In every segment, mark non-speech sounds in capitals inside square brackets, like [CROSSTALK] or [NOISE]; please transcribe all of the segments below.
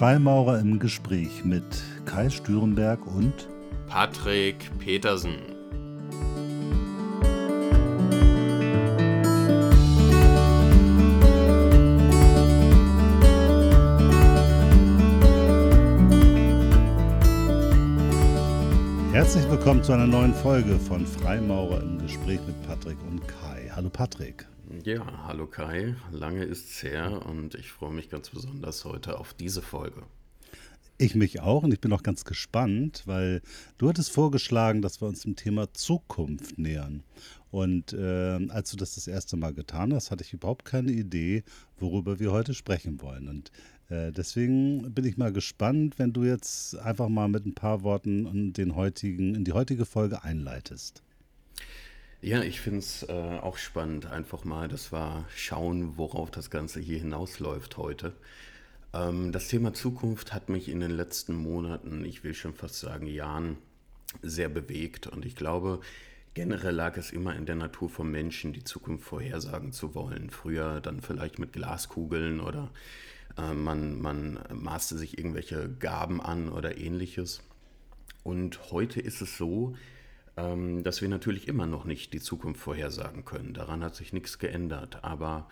Freimaurer im Gespräch mit Kai Stürenberg und Patrick Petersen. Herzlich willkommen zu einer neuen Folge von Freimaurer im Gespräch mit Patrick und Kai. Hallo Patrick. Ja, hallo Kai. Lange ist's her und ich freue mich ganz besonders heute auf diese Folge. Ich mich auch und ich bin auch ganz gespannt, weil du hattest vorgeschlagen, dass wir uns dem Thema Zukunft nähern. Und äh, als du das das erste Mal getan hast, hatte ich überhaupt keine Idee, worüber wir heute sprechen wollen. Und äh, deswegen bin ich mal gespannt, wenn du jetzt einfach mal mit ein paar Worten den heutigen, in die heutige Folge einleitest. Ja, ich finde es äh, auch spannend, einfach mal, dass wir schauen, worauf das Ganze hier hinausläuft heute. Ähm, das Thema Zukunft hat mich in den letzten Monaten, ich will schon fast sagen Jahren, sehr bewegt. Und ich glaube, generell lag es immer in der Natur von Menschen, die Zukunft vorhersagen zu wollen. Früher dann vielleicht mit Glaskugeln oder äh, man, man maßte sich irgendwelche Gaben an oder ähnliches. Und heute ist es so, dass wir natürlich immer noch nicht die Zukunft vorhersagen können. Daran hat sich nichts geändert. Aber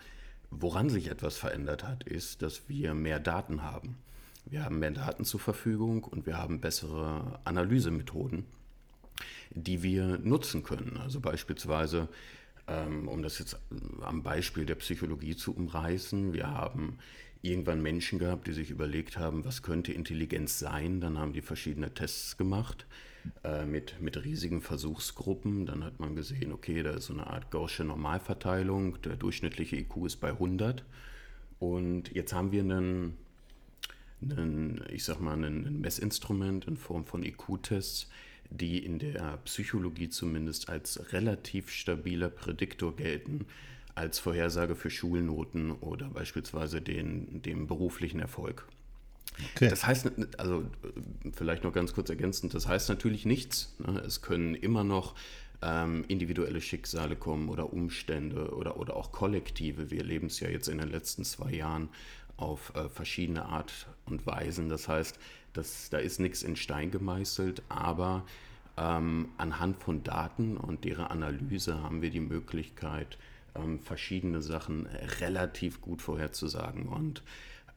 Woran sich etwas verändert hat, ist, dass wir mehr Daten haben. Wir haben mehr Daten zur Verfügung und wir haben bessere Analysemethoden, die wir nutzen können. Also beispielsweise, ähm, um das jetzt am Beispiel der Psychologie zu umreißen, wir haben irgendwann Menschen gehabt, die sich überlegt haben, was könnte Intelligenz sein. Dann haben die verschiedene Tests gemacht äh, mit, mit riesigen Versuchsgruppen. Dann hat man gesehen, okay, da ist so eine Art Gaußsche Normalverteilung. Der durchschnittliche IQ ist bei 100. Und jetzt haben wir einen, einen ich sag mal, ein Messinstrument in Form von IQ-Tests, die in der Psychologie zumindest als relativ stabiler Prädiktor gelten, als Vorhersage für Schulnoten oder beispielsweise den, dem beruflichen Erfolg. Okay. Das heißt, also vielleicht noch ganz kurz ergänzend, das heißt natürlich nichts. Ne? Es können immer noch ähm, individuelle Schicksale kommen oder Umstände oder, oder auch Kollektive. Wir erleben es ja jetzt in den letzten zwei Jahren auf äh, verschiedene Art und Weisen. Das heißt, das, da ist nichts in Stein gemeißelt, aber ähm, anhand von Daten und deren Analyse haben wir die Möglichkeit, ähm, verschiedene Sachen relativ gut vorherzusagen. Und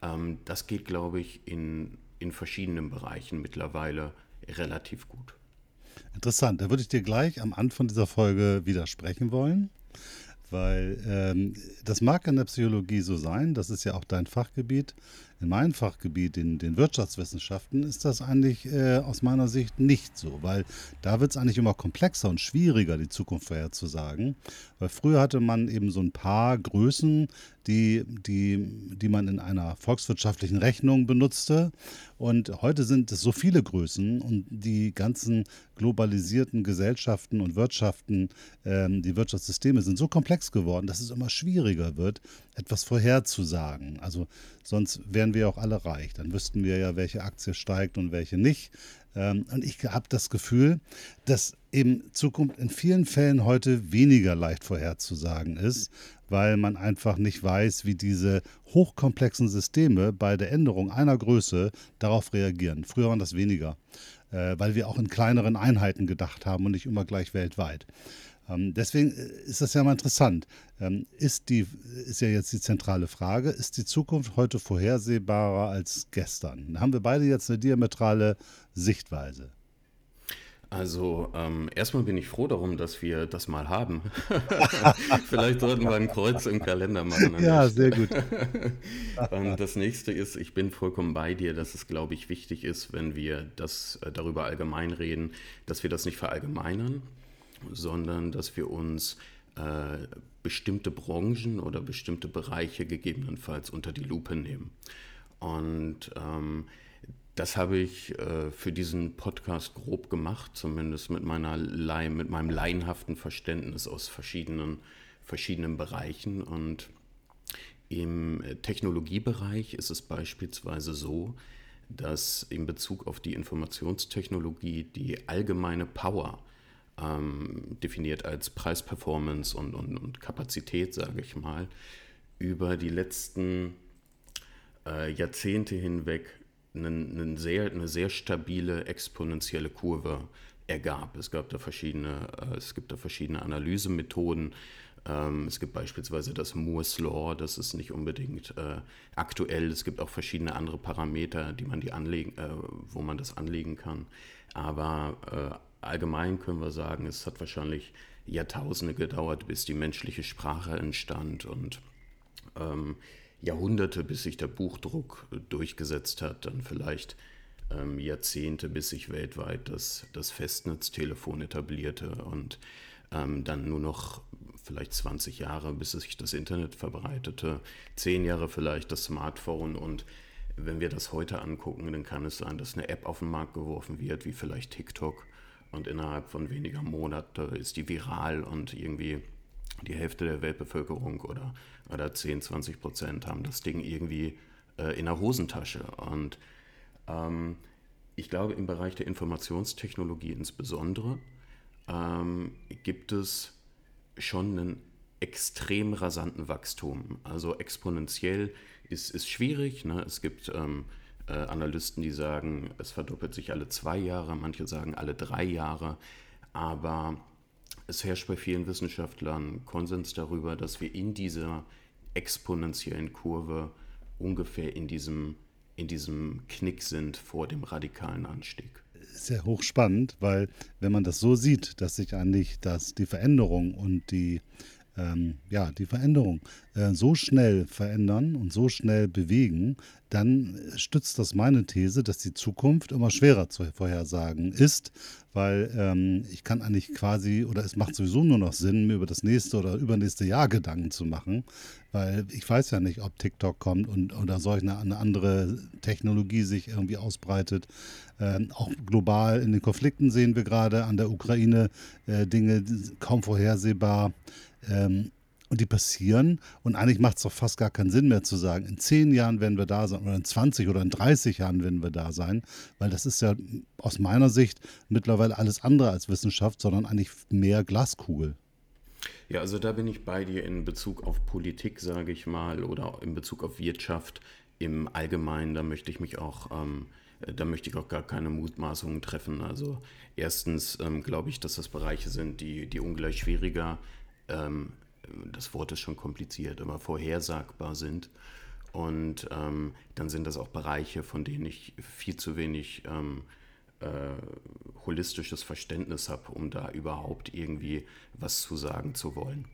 ähm, das geht, glaube ich, in, in verschiedenen Bereichen mittlerweile relativ gut. Interessant, da würde ich dir gleich am Anfang dieser Folge widersprechen wollen, weil ähm, das mag in der Psychologie so sein, das ist ja auch dein Fachgebiet. In meinem Fachgebiet, in den Wirtschaftswissenschaften, ist das eigentlich äh, aus meiner Sicht nicht so, weil da wird es eigentlich immer komplexer und schwieriger, die Zukunft vorherzusagen. Weil früher hatte man eben so ein paar Größen, die, die, die man in einer volkswirtschaftlichen Rechnung benutzte. Und heute sind es so viele Größen und die ganzen globalisierten Gesellschaften und Wirtschaften, ähm, die Wirtschaftssysteme sind so komplex geworden, dass es immer schwieriger wird, etwas vorherzusagen. Also sonst wären wir auch alle reich. Dann wüssten wir ja, welche Aktie steigt und welche nicht. Ähm, und ich habe das Gefühl, dass eben Zukunft in vielen Fällen heute weniger leicht vorherzusagen ist, weil man einfach nicht weiß, wie diese hochkomplexen Systeme bei der Änderung einer Größe darauf reagieren. Früher waren das weniger, äh, weil wir auch in kleineren Einheiten gedacht haben und nicht immer gleich weltweit. Ähm, deswegen äh, ist das ja mal interessant. Ähm, ist, die, ist ja jetzt die zentrale Frage, ist die Zukunft heute vorhersehbarer als gestern? Da haben wir beide jetzt eine diametrale Sichtweise. Also ähm, erstmal bin ich froh darum, dass wir das mal haben. [LAUGHS] Vielleicht sollten wir ein Kreuz im Kalender machen. Ja, sehr gut. [LAUGHS] Und das nächste ist, ich bin vollkommen bei dir, dass es, glaube ich, wichtig ist, wenn wir das äh, darüber allgemein reden, dass wir das nicht verallgemeinern, sondern dass wir uns äh, bestimmte Branchen oder bestimmte Bereiche gegebenenfalls unter die Lupe nehmen. Und ähm, das habe ich äh, für diesen Podcast grob gemacht, zumindest mit, meiner Leih, mit meinem laienhaften Verständnis aus verschiedenen, verschiedenen Bereichen. Und im Technologiebereich ist es beispielsweise so, dass in Bezug auf die Informationstechnologie die allgemeine Power ähm, definiert als Preis-Performance und, und, und Kapazität, sage ich mal, über die letzten äh, Jahrzehnte hinweg einen, einen sehr, eine sehr stabile exponentielle Kurve ergab. Es gab da verschiedene, äh, es gibt da verschiedene Analysemethoden. Ähm, es gibt beispielsweise das Moore's Law, das ist nicht unbedingt äh, aktuell. Es gibt auch verschiedene andere Parameter, die man die anlegen, äh, wo man das anlegen kann. Aber äh, allgemein können wir sagen, es hat wahrscheinlich Jahrtausende gedauert, bis die menschliche Sprache entstand und ähm, Jahrhunderte, bis sich der Buchdruck durchgesetzt hat, dann vielleicht ähm, Jahrzehnte, bis sich weltweit das, das Festnetztelefon etablierte und ähm, dann nur noch vielleicht 20 Jahre, bis sich das Internet verbreitete, 10 Jahre vielleicht das Smartphone und wenn wir das heute angucken, dann kann es sein, dass eine App auf den Markt geworfen wird, wie vielleicht TikTok und innerhalb von weniger Monaten ist die viral und irgendwie die Hälfte der Weltbevölkerung oder, oder 10, 20 Prozent haben das Ding irgendwie äh, in der Hosentasche und ähm, ich glaube, im Bereich der Informationstechnologie insbesondere ähm, gibt es schon einen extrem rasanten Wachstum. Also exponentiell ist, ist schwierig. Ne? Es gibt ähm, äh, Analysten, die sagen, es verdoppelt sich alle zwei Jahre, manche sagen alle drei Jahre. Aber es herrscht bei vielen Wissenschaftlern Konsens darüber, dass wir in dieser exponentiellen Kurve ungefähr in diesem in diesem Knick sind vor dem radikalen Anstieg. Sehr hochspannend, weil wenn man das so sieht, dass sich eigentlich dass die Veränderung und die ähm, ja, die Veränderung äh, so schnell verändern und so schnell bewegen, dann stützt das meine These, dass die Zukunft immer schwerer zu vorhersagen ist, weil ähm, ich kann eigentlich quasi, oder es macht sowieso nur noch Sinn, mir über das nächste oder übernächste Jahr Gedanken zu machen, weil ich weiß ja nicht, ob TikTok kommt und oder solch eine, eine andere Technologie sich irgendwie ausbreitet. Ähm, auch global in den Konflikten sehen wir gerade an der Ukraine äh, Dinge kaum vorhersehbar. Ähm, und die passieren. Und eigentlich macht es doch fast gar keinen Sinn mehr zu sagen, in zehn Jahren werden wir da sein oder in 20 oder in 30 Jahren werden wir da sein, weil das ist ja aus meiner Sicht mittlerweile alles andere als Wissenschaft, sondern eigentlich mehr Glaskugel. Ja, also da bin ich bei dir in Bezug auf Politik, sage ich mal, oder in Bezug auf Wirtschaft im Allgemeinen. Da möchte ich mich auch, ähm, da möchte ich auch gar keine Mutmaßungen treffen. Also erstens ähm, glaube ich, dass das Bereiche sind, die, die ungleich schwieriger ähm, das Wort ist schon kompliziert, aber vorhersagbar sind. Und ähm, dann sind das auch Bereiche, von denen ich viel zu wenig ähm, äh, holistisches Verständnis habe, um da überhaupt irgendwie was zu sagen zu wollen.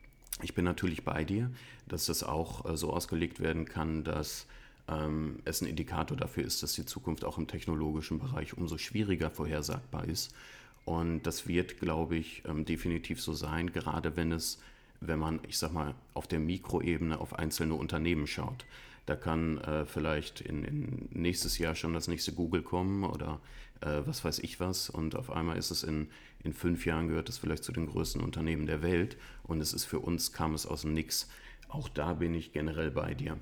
Ich bin natürlich bei dir, dass das auch äh, so ausgelegt werden kann, dass ähm, es ein Indikator dafür ist, dass die Zukunft auch im technologischen Bereich umso schwieriger vorhersagbar ist. Und das wird, glaube ich, ähm, definitiv so sein, gerade wenn es wenn man, ich sag mal, auf der Mikroebene auf einzelne Unternehmen schaut. Da kann äh, vielleicht in, in, nächstes Jahr schon das nächste Google kommen oder äh, was weiß ich was. Und auf einmal ist es in, in fünf Jahren gehört es vielleicht zu den größten Unternehmen der Welt. Und es ist für uns, kam es aus dem Nix. Auch da bin ich generell bei dir.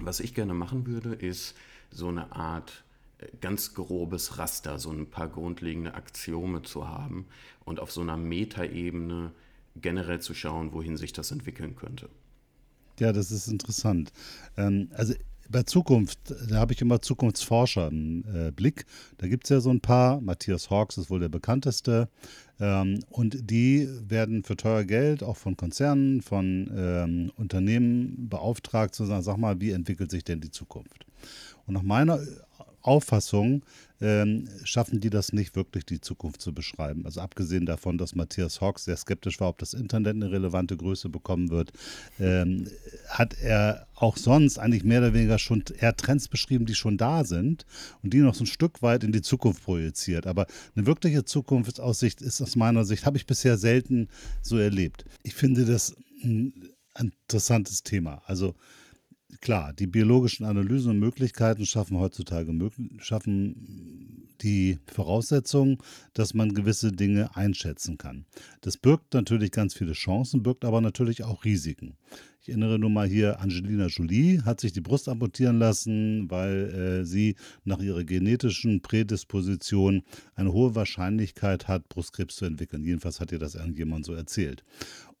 Was ich gerne machen würde, ist so eine Art ganz grobes Raster, so ein paar grundlegende Axiome zu haben und auf so einer Metaebene generell zu schauen, wohin sich das entwickeln könnte. Ja, das ist interessant. Ähm, also bei Zukunft, da habe ich immer Zukunftsforscher im äh, Blick. Da gibt es ja so ein paar. Matthias Hawks ist wohl der bekannteste. Ähm, und die werden für teuer Geld auch von Konzernen, von ähm, Unternehmen beauftragt, zu sagen, sag mal, wie entwickelt sich denn die Zukunft? Und nach meiner Auffassung ähm, schaffen die das nicht wirklich, die Zukunft zu beschreiben. Also abgesehen davon, dass Matthias Hawks sehr skeptisch war, ob das Internet eine relevante Größe bekommen wird, ähm, hat er auch sonst eigentlich mehr oder weniger schon eher Trends beschrieben, die schon da sind und die noch so ein Stück weit in die Zukunft projiziert. Aber eine wirkliche Zukunftsaussicht ist aus meiner Sicht, habe ich bisher selten so erlebt. Ich finde das ein interessantes Thema. Also klar, die biologischen Analysen und Möglichkeiten schaffen heutzutage schaffen die Voraussetzung, dass man gewisse Dinge einschätzen kann. Das birgt natürlich ganz viele Chancen, birgt aber natürlich auch Risiken. Ich erinnere nur mal hier, Angelina Jolie hat sich die Brust amputieren lassen, weil äh, sie nach ihrer genetischen Prädisposition eine hohe Wahrscheinlichkeit hat, Brustkrebs zu entwickeln. Jedenfalls hat ihr das irgendjemand so erzählt.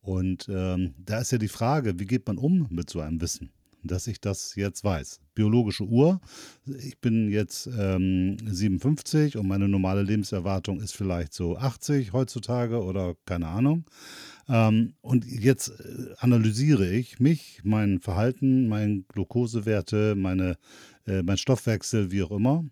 Und ähm, da ist ja die Frage, wie geht man um mit so einem Wissen? Dass ich das jetzt weiß. Biologische Uhr. Ich bin jetzt ähm, 57 und meine normale Lebenserwartung ist vielleicht so 80 heutzutage oder keine Ahnung. Ähm, und jetzt äh, analysiere ich mich, mein Verhalten, meine Glukosewerte, meine, äh, mein Stoffwechsel, wie auch immer.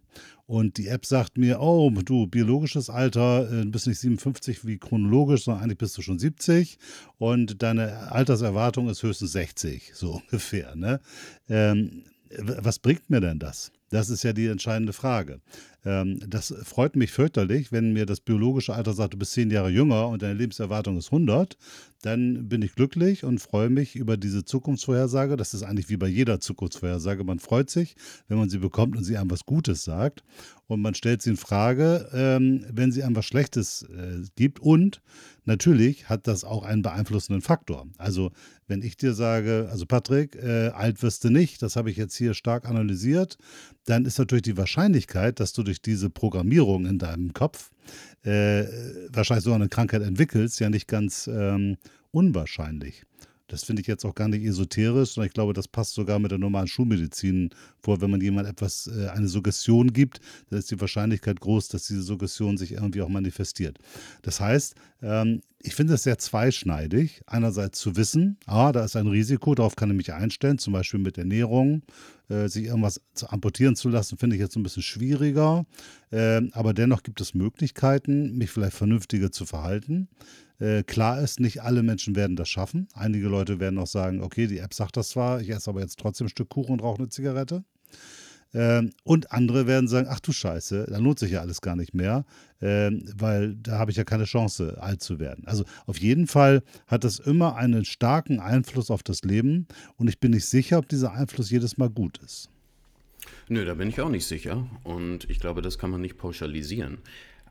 Und die App sagt mir, oh, du, biologisches Alter, äh, bist nicht 57 wie chronologisch, sondern eigentlich bist du schon 70 und deine Alterserwartung ist höchstens 60, so [LAUGHS] ungefähr. Ne? Ähm, was bringt mir denn das? Das ist ja die entscheidende Frage. Ähm, das freut mich fürchterlich, wenn mir das biologische Alter sagt, du bist zehn Jahre jünger und deine Lebenserwartung ist 100. Dann bin ich glücklich und freue mich über diese Zukunftsvorhersage. Das ist eigentlich wie bei jeder Zukunftsvorhersage. Man freut sich, wenn man sie bekommt und sie einem was Gutes sagt. Und man stellt sie in Frage, ähm, wenn sie einem was Schlechtes äh, gibt. Und natürlich hat das auch einen beeinflussenden Faktor. Also wenn ich dir sage, also Patrick, äh, alt wirst du nicht, das habe ich jetzt hier stark analysiert, dann ist natürlich die Wahrscheinlichkeit, dass du durch diese Programmierung in deinem Kopf äh, wahrscheinlich so eine Krankheit entwickelst, ja nicht ganz ähm, unwahrscheinlich. Das finde ich jetzt auch gar nicht esoterisch, sondern ich glaube, das passt sogar mit der normalen Schulmedizin vor. Wenn man jemand etwas, äh, eine Suggestion gibt, dann ist die Wahrscheinlichkeit groß, dass diese Suggestion sich irgendwie auch manifestiert. Das heißt, ähm, ich finde es sehr zweischneidig. Einerseits zu wissen, ah, da ist ein Risiko, darauf kann ich mich einstellen, zum Beispiel mit Ernährung. Äh, sich irgendwas zu amputieren zu lassen, finde ich jetzt ein bisschen schwieriger. Äh, aber dennoch gibt es Möglichkeiten, mich vielleicht vernünftiger zu verhalten. Äh, klar ist, nicht alle Menschen werden das schaffen. Einige Leute werden auch sagen, okay, die App sagt das zwar, ich esse aber jetzt trotzdem ein Stück Kuchen und rauche eine Zigarette. Ähm, und andere werden sagen, ach du Scheiße, da lohnt sich ja alles gar nicht mehr, ähm, weil da habe ich ja keine Chance, alt zu werden. Also auf jeden Fall hat das immer einen starken Einfluss auf das Leben und ich bin nicht sicher, ob dieser Einfluss jedes Mal gut ist. Nö, da bin ich auch nicht sicher und ich glaube, das kann man nicht pauschalisieren.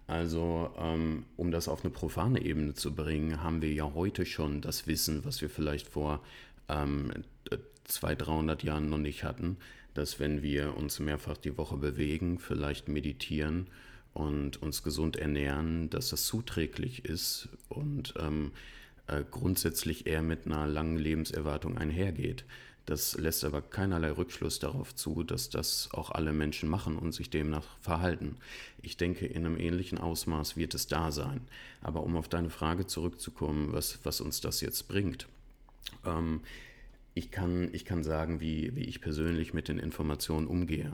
Also, ähm, um das auf eine profane Ebene zu bringen, haben wir ja heute schon das Wissen, was wir vielleicht vor ähm, 200, 300 Jahren noch nicht hatten, dass wenn wir uns mehrfach die Woche bewegen, vielleicht meditieren und uns gesund ernähren, dass das zuträglich ist und ähm, äh, grundsätzlich eher mit einer langen Lebenserwartung einhergeht. Das lässt aber keinerlei Rückschluss darauf zu, dass das auch alle Menschen machen und sich demnach verhalten. Ich denke, in einem ähnlichen Ausmaß wird es da sein. Aber um auf deine Frage zurückzukommen, was, was uns das jetzt bringt. Ähm, ich, kann, ich kann sagen, wie, wie ich persönlich mit den Informationen umgehe.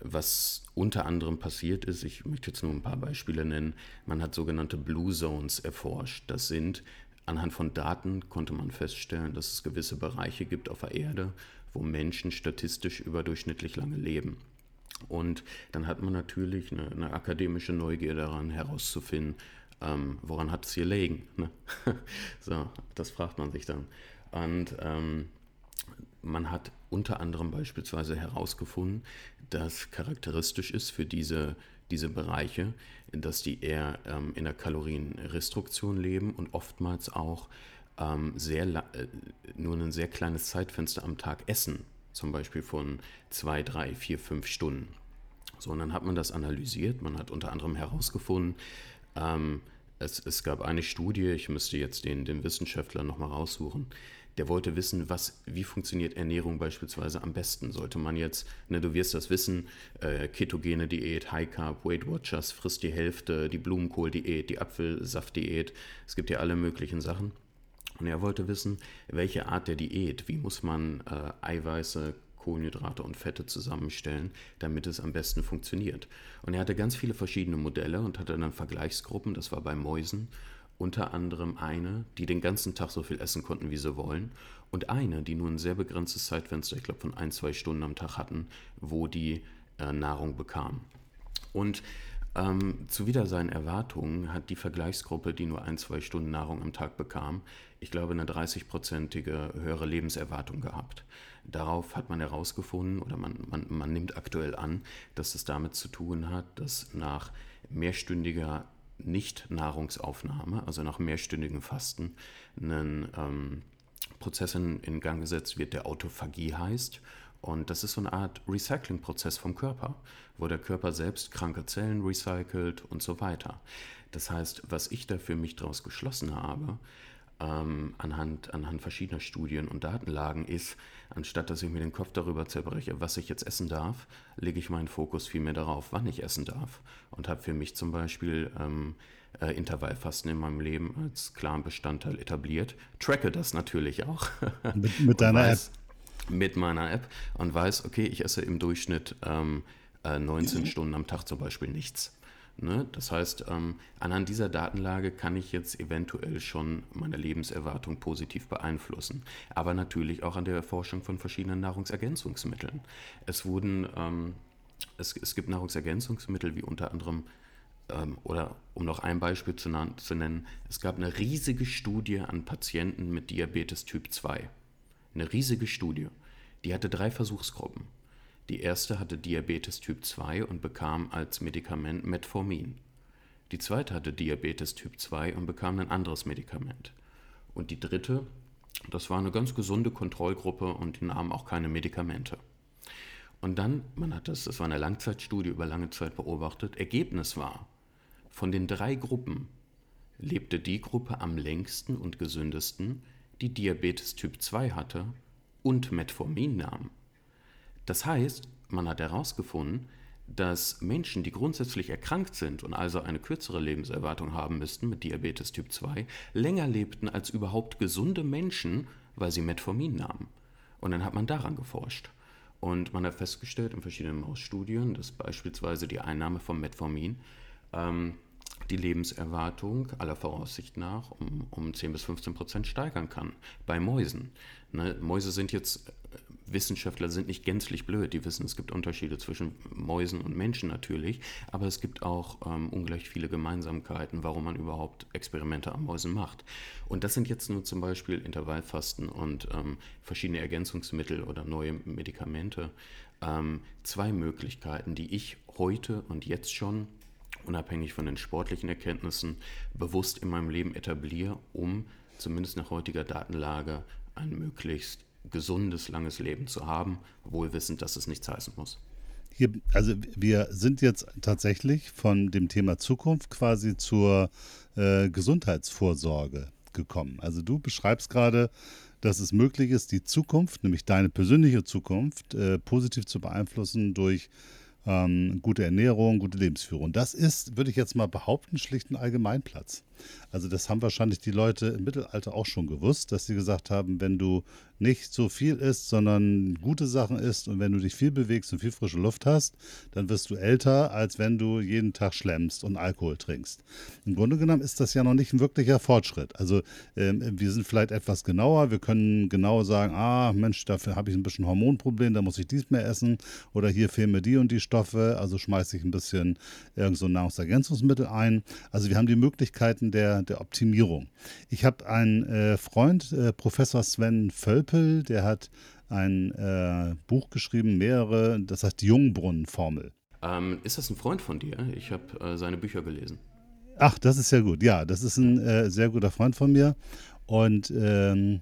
Was unter anderem passiert ist, ich möchte jetzt nur ein paar Beispiele nennen, man hat sogenannte Blue Zones erforscht. Das sind Anhand von Daten konnte man feststellen, dass es gewisse Bereiche gibt auf der Erde, wo Menschen statistisch überdurchschnittlich lange leben. Und dann hat man natürlich eine, eine akademische Neugier daran herauszufinden, ähm, woran hat es hier liegen. Ne? [LAUGHS] so, das fragt man sich dann. Und ähm, man hat unter anderem beispielsweise herausgefunden, dass charakteristisch ist für diese diese Bereiche, dass die eher ähm, in der Kalorienrestruktion leben und oftmals auch ähm, sehr äh, nur ein sehr kleines Zeitfenster am Tag essen, zum Beispiel von zwei, drei, vier, fünf Stunden. So, und dann hat man das analysiert, man hat unter anderem herausgefunden, ähm, es, es, gab eine Studie, ich müsste jetzt den, den Wissenschaftler nochmal raussuchen, der wollte wissen, was, wie funktioniert Ernährung beispielsweise am besten. Sollte man jetzt, ne, du wirst das wissen, äh, ketogene Diät, High Carb, Weight Watchers, frisst die Hälfte, die Blumenkohl-Diät, die Apfelsaft-Diät, es gibt ja alle möglichen Sachen. Und er wollte wissen, welche Art der Diät, wie muss man äh, Eiweiße, Kohlenhydrate und Fette zusammenstellen, damit es am besten funktioniert. Und er hatte ganz viele verschiedene Modelle und hatte dann Vergleichsgruppen, das war bei Mäusen unter anderem eine, die den ganzen Tag so viel essen konnten, wie sie wollen, und eine, die nur ein sehr begrenztes Zeitfenster, ich glaube von ein, zwei Stunden am Tag hatten, wo die äh, Nahrung bekamen. Und ähm, zuwider seinen Erwartungen hat die Vergleichsgruppe, die nur ein, zwei Stunden Nahrung am Tag bekam, ich glaube, eine 30-prozentige höhere Lebenserwartung gehabt. Darauf hat man herausgefunden, oder man, man, man nimmt aktuell an, dass es damit zu tun hat, dass nach mehrstündiger nicht-Nahrungsaufnahme, also nach mehrstündigem Fasten, ein ähm, Prozess in, in Gang gesetzt wird, der Autophagie heißt. Und das ist so eine Art Recycling-Prozess vom Körper, wo der Körper selbst kranke Zellen recycelt und so weiter. Das heißt, was ich da für mich daraus geschlossen habe, ähm, anhand, anhand verschiedener Studien und Datenlagen ist, anstatt dass ich mir den Kopf darüber zerbreche, was ich jetzt essen darf, lege ich meinen Fokus vielmehr darauf, wann ich essen darf. Und habe für mich zum Beispiel ähm, äh, Intervallfasten in meinem Leben als klaren Bestandteil etabliert. Tracke das natürlich auch. [LAUGHS] Mit, mit deiner weiß, App. Mit meiner App und weiß, okay, ich esse im Durchschnitt ähm, äh, 19 [CLEARS THROAT] Stunden am Tag zum Beispiel nichts. Ne? Das heißt, ähm, anhand dieser Datenlage kann ich jetzt eventuell schon meine Lebenserwartung positiv beeinflussen. Aber natürlich auch an der Erforschung von verschiedenen Nahrungsergänzungsmitteln. Es wurden, ähm, es, es gibt Nahrungsergänzungsmittel wie unter anderem ähm, oder um noch ein Beispiel zu, zu, nennen, es gab eine riesige Studie an Patienten mit Diabetes Typ 2. Eine riesige Studie. Die hatte drei Versuchsgruppen. Die erste hatte Diabetes Typ 2 und bekam als Medikament Metformin. Die zweite hatte Diabetes Typ 2 und bekam ein anderes Medikament. Und die dritte, das war eine ganz gesunde Kontrollgruppe und die nahmen auch keine Medikamente. Und dann, man hat das, das war eine Langzeitstudie über lange Zeit beobachtet, Ergebnis war, von den drei Gruppen lebte die Gruppe am längsten und gesündesten, die Diabetes Typ 2 hatte und Metformin nahm. Das heißt, man hat herausgefunden, dass Menschen, die grundsätzlich erkrankt sind und also eine kürzere Lebenserwartung haben müssten mit Diabetes Typ 2, länger lebten als überhaupt gesunde Menschen, weil sie Metformin nahmen. Und dann hat man daran geforscht. Und man hat festgestellt in verschiedenen Mausstudien, dass beispielsweise die Einnahme von Metformin ähm, die Lebenserwartung aller Voraussicht nach um, um 10 bis 15 Prozent steigern kann bei Mäusen. Ne, Mäuse sind jetzt, Wissenschaftler sind nicht gänzlich blöd, die wissen, es gibt Unterschiede zwischen Mäusen und Menschen natürlich, aber es gibt auch ähm, ungleich viele Gemeinsamkeiten, warum man überhaupt Experimente an Mäusen macht. Und das sind jetzt nur zum Beispiel Intervallfasten und ähm, verschiedene Ergänzungsmittel oder neue Medikamente. Ähm, zwei Möglichkeiten, die ich heute und jetzt schon unabhängig von den sportlichen Erkenntnissen, bewusst in meinem Leben etabliere, um zumindest nach heutiger Datenlage ein möglichst gesundes, langes Leben zu haben, wohl wissend, dass es nichts heißen muss. Hier, also wir sind jetzt tatsächlich von dem Thema Zukunft quasi zur äh, Gesundheitsvorsorge gekommen. Also du beschreibst gerade, dass es möglich ist, die Zukunft, nämlich deine persönliche Zukunft, äh, positiv zu beeinflussen durch ähm, gute Ernährung, gute Lebensführung. Das ist, würde ich jetzt mal behaupten, schlicht ein Allgemeinplatz. Also das haben wahrscheinlich die Leute im Mittelalter auch schon gewusst, dass sie gesagt haben, wenn du nicht so viel isst, sondern gute Sachen isst und wenn du dich viel bewegst und viel frische Luft hast, dann wirst du älter, als wenn du jeden Tag schlemmst und Alkohol trinkst. Im Grunde genommen ist das ja noch nicht ein wirklicher Fortschritt. Also ähm, wir sind vielleicht etwas genauer, wir können genau sagen, ah Mensch, dafür habe ich ein bisschen Hormonproblem, da muss ich dies mehr essen oder hier fehlen mir die und die Stoffe, also schmeiße ich ein bisschen irgend so Nahrungsergänzungsmittel ein. Also wir haben die Möglichkeiten der, der Optimierung. Ich habe einen äh, Freund, äh, Professor Sven Völpel, der hat ein äh, Buch geschrieben, mehrere, das heißt die Jungbrunnenformel. Ähm, ist das ein Freund von dir? Ich habe äh, seine Bücher gelesen. Ach, das ist ja gut. Ja, das ist ein äh, sehr guter Freund von mir. Und ähm,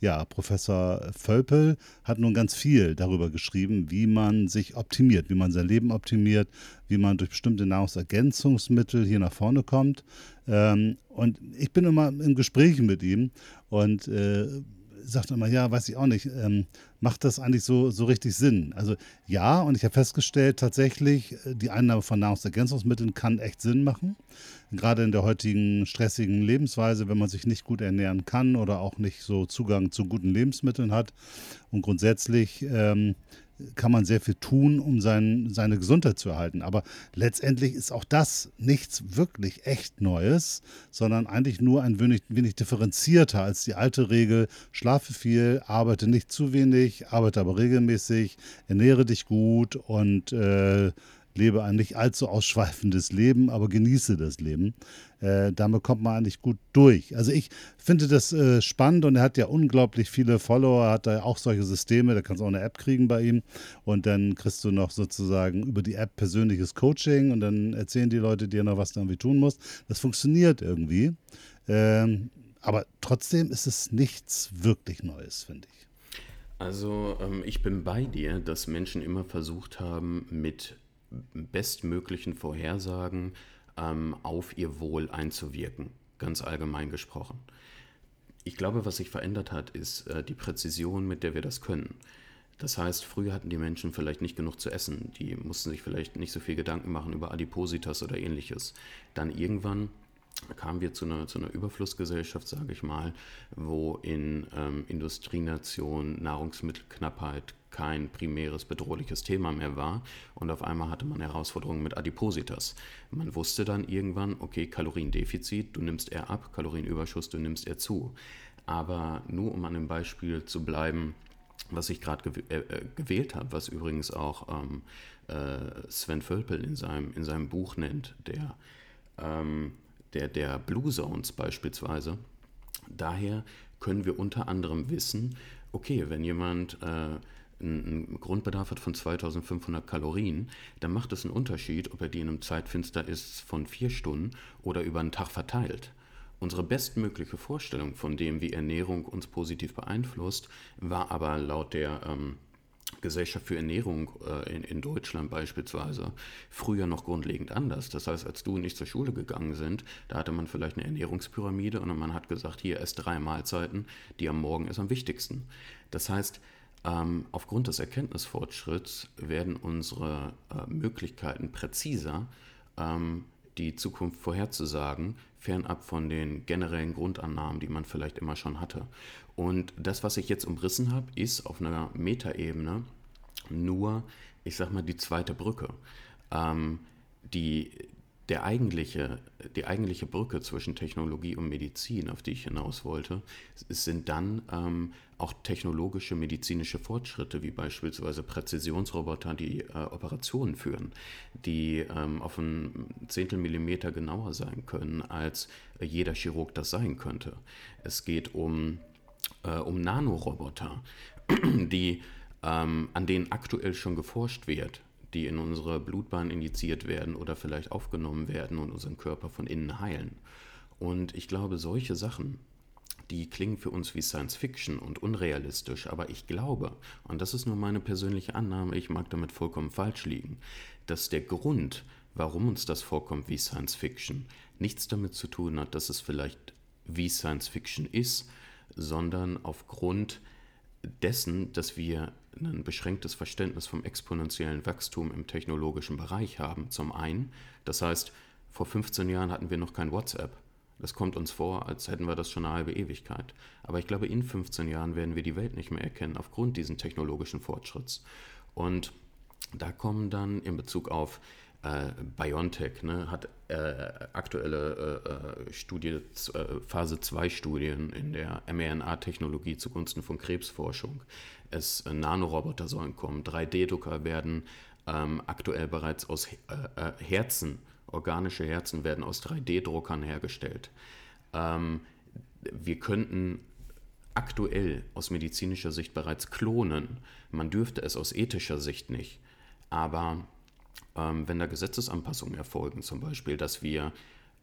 ja, Professor Völpel hat nun ganz viel darüber geschrieben, wie man sich optimiert, wie man sein Leben optimiert, wie man durch bestimmte Nahrungsergänzungsmittel hier nach vorne kommt. Ähm, und ich bin immer in Gesprächen mit ihm und äh, sagt immer, ja, weiß ich auch nicht, ähm, macht das eigentlich so, so richtig Sinn? Also ja, und ich habe festgestellt, tatsächlich, äh, die Einnahme von Nahrungsergänzungsmitteln kann echt Sinn machen. Gerade in der heutigen stressigen Lebensweise, wenn man sich nicht gut ernähren kann oder auch nicht so Zugang zu guten Lebensmitteln hat. Und grundsätzlich ähm, kann man sehr viel tun, um sein, seine Gesundheit zu erhalten. Aber letztendlich ist auch das nichts wirklich echt Neues, sondern eigentlich nur ein wenig, wenig differenzierter als die alte Regel. Schlafe viel, arbeite nicht zu wenig, arbeite aber regelmäßig, ernähre dich gut und äh, lebe ein nicht allzu ausschweifendes Leben, aber genieße das Leben. Äh, damit kommt man eigentlich gut durch. Also ich finde das äh, spannend und er hat ja unglaublich viele Follower, hat da auch solche Systeme, da kannst du auch eine App kriegen bei ihm und dann kriegst du noch sozusagen über die App persönliches Coaching und dann erzählen die Leute dir noch, was du irgendwie tun musst. Das funktioniert irgendwie. Ähm, aber trotzdem ist es nichts wirklich Neues, finde ich. Also ähm, ich bin bei dir, dass Menschen immer versucht haben, mit bestmöglichen Vorhersagen ähm, auf ihr Wohl einzuwirken, ganz allgemein gesprochen. ich glaube, was sich verändert hat, ist äh, die Präzision, mit der wir das können. Das heißt, früher hatten die Menschen vielleicht nicht genug zu essen. Die mussten sich vielleicht nicht so viel Gedanken machen über Adipositas oder ähnliches. Dann irgendwann kamen wir zu einer, zu einer Überflussgesellschaft, sage ich mal, wo in ähm, Industrienationen Nahrungsmittelknappheit kein primäres bedrohliches Thema mehr war und auf einmal hatte man Herausforderungen mit Adipositas. Man wusste dann irgendwann, okay, Kaloriendefizit, du nimmst eher ab, Kalorienüberschuss, du nimmst eher zu. Aber nur um an dem Beispiel zu bleiben, was ich gerade gew äh, äh, gewählt habe, was übrigens auch ähm, äh, Sven Völpel in seinem, in seinem Buch nennt, der, ähm, der, der Blue Zones beispielsweise. Daher können wir unter anderem wissen, okay, wenn jemand äh, einen Grundbedarf hat von 2500 Kalorien, dann macht es einen Unterschied, ob er die in einem Zeitfenster ist von vier Stunden oder über einen Tag verteilt. Unsere bestmögliche Vorstellung von dem, wie Ernährung uns positiv beeinflusst, war aber laut der ähm, Gesellschaft für Ernährung äh, in, in, Deutschland beispielsweise früher noch grundlegend anders. Das heißt, als du und ich zur Schule gegangen sind, da hatte man vielleicht eine Ernährungspyramide und man hat gesagt, hier erst drei Mahlzeiten, die am Morgen ist am wichtigsten. Das heißt, ähm, aufgrund des Erkenntnisfortschritts werden unsere äh, Möglichkeiten präziser, ähm, die Zukunft vorherzusagen, fernab von den generellen Grundannahmen, die man vielleicht immer schon hatte. Und das, was ich jetzt umrissen habe, ist auf einer Metaebene nur, ich sag mal, die zweite Brücke. Ähm, die, der eigentliche, die eigentliche Brücke zwischen Technologie und Medizin, auf die ich hinaus wollte, sind dann ähm, auch technologische medizinische Fortschritte, wie beispielsweise Präzisionsroboter, die äh, Operationen führen, die ähm, auf ein Zehntel Millimeter genauer sein können, als jeder Chirurg das sein könnte. Es geht um, äh, um Nanoroboter, [CLEARS THROAT] die, ähm, an denen aktuell schon geforscht wird die in unsere Blutbahn injiziert werden oder vielleicht aufgenommen werden und unseren Körper von innen heilen. Und ich glaube, solche Sachen, die klingen für uns wie Science Fiction und unrealistisch, aber ich glaube, und das ist nur meine persönliche Annahme, ich mag damit vollkommen falsch liegen, dass der Grund, warum uns das vorkommt wie Science Fiction, nichts damit zu tun hat, dass es vielleicht wie Science Fiction ist, sondern aufgrund dessen, dass wir ein beschränktes Verständnis vom exponentiellen Wachstum im technologischen Bereich haben. Zum einen, das heißt, vor 15 Jahren hatten wir noch kein WhatsApp. Das kommt uns vor, als hätten wir das schon eine halbe Ewigkeit. Aber ich glaube, in 15 Jahren werden wir die Welt nicht mehr erkennen aufgrund diesen technologischen Fortschritts. Und da kommen dann in Bezug auf äh, BioNTech ne, hat äh, aktuelle äh, äh Studie, äh, Phase 2 Studien in der mRNA-Technologie zugunsten von Krebsforschung. Es äh, Nanoroboter sollen kommen, 3D-Drucker werden ähm, aktuell bereits aus Herzen, organische Herzen werden aus 3D-Druckern hergestellt. Ähm, wir könnten aktuell aus medizinischer Sicht bereits klonen. Man dürfte es aus ethischer Sicht nicht. Aber ähm, wenn da Gesetzesanpassungen erfolgen, zum Beispiel, dass wir,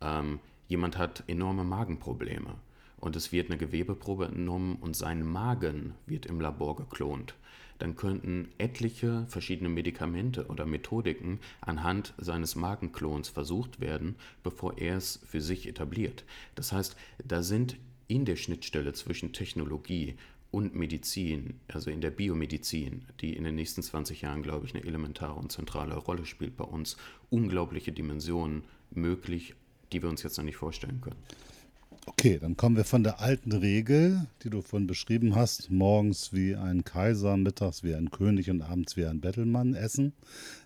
ähm, jemand hat enorme Magenprobleme und es wird eine Gewebeprobe entnommen und sein Magen wird im Labor geklont, dann könnten etliche verschiedene Medikamente oder Methodiken anhand seines Magenklons versucht werden, bevor er es für sich etabliert. Das heißt, da sind in der Schnittstelle zwischen Technologie und Medizin, also in der Biomedizin, die in den nächsten 20 Jahren, glaube ich, eine elementare und zentrale Rolle spielt bei uns, unglaubliche Dimensionen möglich, die wir uns jetzt noch nicht vorstellen können. Okay, dann kommen wir von der alten Regel, die du vorhin beschrieben hast, morgens wie ein Kaiser, mittags wie ein König und abends wie ein Bettelmann essen,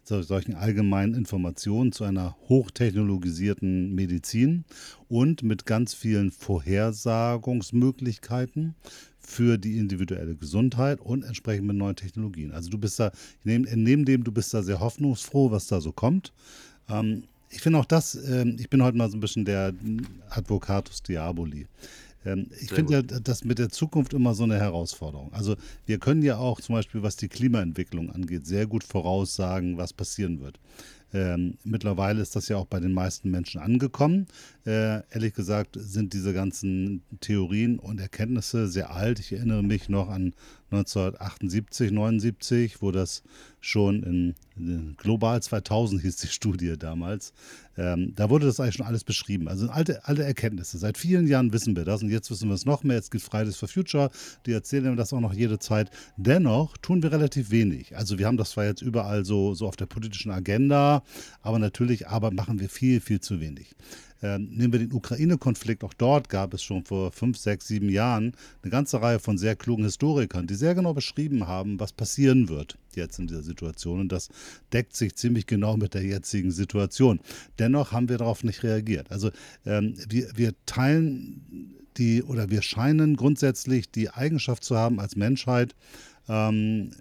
zu solchen allgemeinen Informationen zu einer hochtechnologisierten Medizin und mit ganz vielen Vorhersagungsmöglichkeiten für die individuelle Gesundheit und entsprechend mit neuen Technologien. Also du bist da, neben, dem, du bist da sehr hoffnungsfroh, was da so kommt. Ähm, ich finde auch das, ähm, ich bin heute mal so ein bisschen der Advocatus Diaboli. Ähm, ich finde ja das mit der Zukunft immer so eine Herausforderung. Also wir können ja auch zum Beispiel, was die Klimaentwicklung angeht, sehr gut voraussagen, was passieren wird. Ähm, mittlerweile ist das ja auch bei den meisten Menschen angekommen. Äh, ehrlich gesagt sind diese ganzen Theorien und Erkenntnisse sehr alt. Ich erinnere mich noch an 1978, 79, wo das schon in, in Global 2000 hieß die Studie damals. Ähm, da wurde das eigentlich schon alles beschrieben. Also alte, alte Erkenntnisse. Seit vielen Jahren wissen wir das und jetzt wissen wir es noch mehr. Jetzt gibt Fridays for Future, die erzählen das auch noch jede Zeit. Dennoch tun wir relativ wenig. Also wir haben das zwar jetzt überall so, so auf der politischen Agenda, aber natürlich aber machen wir viel, viel zu wenig. Ähm, nehmen wir den Ukraine-Konflikt, auch dort gab es schon vor fünf, sechs, sieben Jahren eine ganze Reihe von sehr klugen Historikern, die sehr genau beschrieben haben, was passieren wird jetzt in dieser Situation. Und das deckt sich ziemlich genau mit der jetzigen Situation. Dennoch haben wir darauf nicht reagiert. Also ähm, wir, wir teilen die oder wir scheinen grundsätzlich die Eigenschaft zu haben als Menschheit, ähm,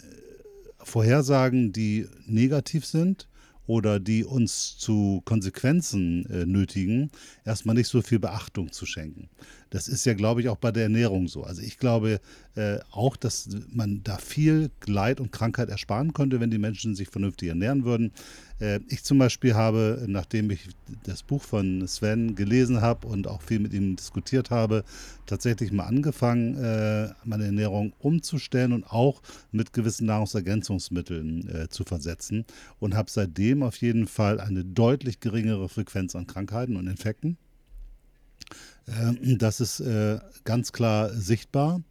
Vorhersagen, die negativ sind, oder die uns zu Konsequenzen äh, nötigen, erstmal nicht so viel Beachtung zu schenken. Das ist ja, glaube ich, auch bei der Ernährung so. Also ich glaube äh, auch, dass man da viel Leid und Krankheit ersparen könnte, wenn die Menschen sich vernünftig ernähren würden. Äh, ich zum Beispiel habe, nachdem ich das Buch von Sven gelesen habe und auch viel mit ihm diskutiert habe, tatsächlich mal angefangen, äh, meine Ernährung umzustellen und auch mit gewissen Nahrungsergänzungsmitteln äh, zu versetzen und habe seitdem auf jeden Fall eine deutlich geringere Frequenz an Krankheiten und Infekten. Ähm, das ist äh, ganz klar sichtbar.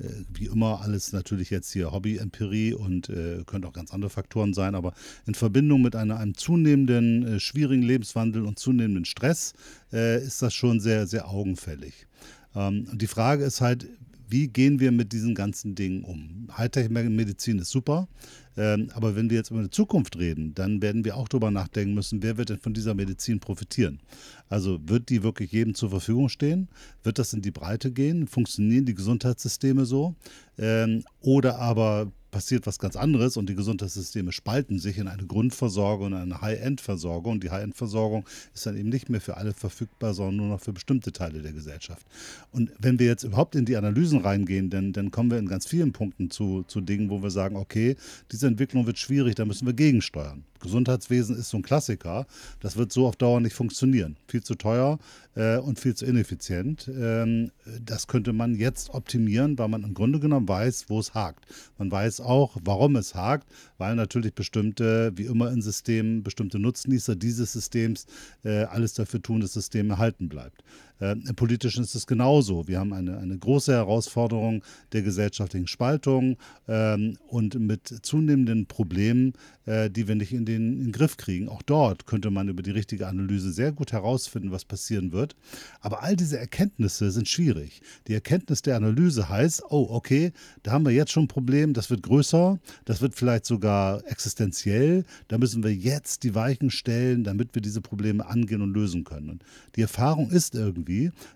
Äh, wie immer alles natürlich jetzt hier Hobby-Empirie und äh, könnte auch ganz andere Faktoren sein, aber in Verbindung mit einer, einem zunehmenden äh, schwierigen Lebenswandel und zunehmenden Stress äh, ist das schon sehr, sehr augenfällig. Ähm, die Frage ist halt, wie gehen wir mit diesen ganzen Dingen um? Hightech-Medizin ist super, ähm, aber wenn wir jetzt über eine Zukunft reden, dann werden wir auch darüber nachdenken müssen, wer wird denn von dieser Medizin profitieren? Also wird die wirklich jedem zur Verfügung stehen? Wird das in die Breite gehen? Funktionieren die Gesundheitssysteme so? Ähm, oder aber passiert was ganz anderes und die Gesundheitssysteme spalten sich in eine Grundversorgung und eine High-End-Versorgung. Und die High-End-Versorgung ist dann eben nicht mehr für alle verfügbar, sondern nur noch für bestimmte Teile der Gesellschaft. Und wenn wir jetzt überhaupt in die Analysen reingehen, dann, dann kommen wir in ganz vielen Punkten zu, zu Dingen, wo wir sagen, okay, diese Entwicklung wird schwierig, da müssen wir gegensteuern. Gesundheitswesen ist so ein Klassiker. Das wird so auf Dauer nicht funktionieren. Viel zu teuer äh, und viel zu ineffizient. Ähm, das könnte man jetzt optimieren, weil man im Grunde genommen weiß, wo es hakt. Man weiß auch, warum es hakt, weil natürlich bestimmte, wie immer in Systemen, bestimmte Nutznießer dieses Systems äh, alles dafür tun, dass das System erhalten bleibt. Äh, Im Politischen ist es genauso. Wir haben eine, eine große Herausforderung der gesellschaftlichen Spaltung ähm, und mit zunehmenden Problemen, äh, die wir nicht in den, in den Griff kriegen. Auch dort könnte man über die richtige Analyse sehr gut herausfinden, was passieren wird. Aber all diese Erkenntnisse sind schwierig. Die Erkenntnis der Analyse heißt, oh, okay, da haben wir jetzt schon ein Problem, das wird größer, das wird vielleicht sogar existenziell. Da müssen wir jetzt die Weichen stellen, damit wir diese Probleme angehen und lösen können. Und die Erfahrung ist irgendwie,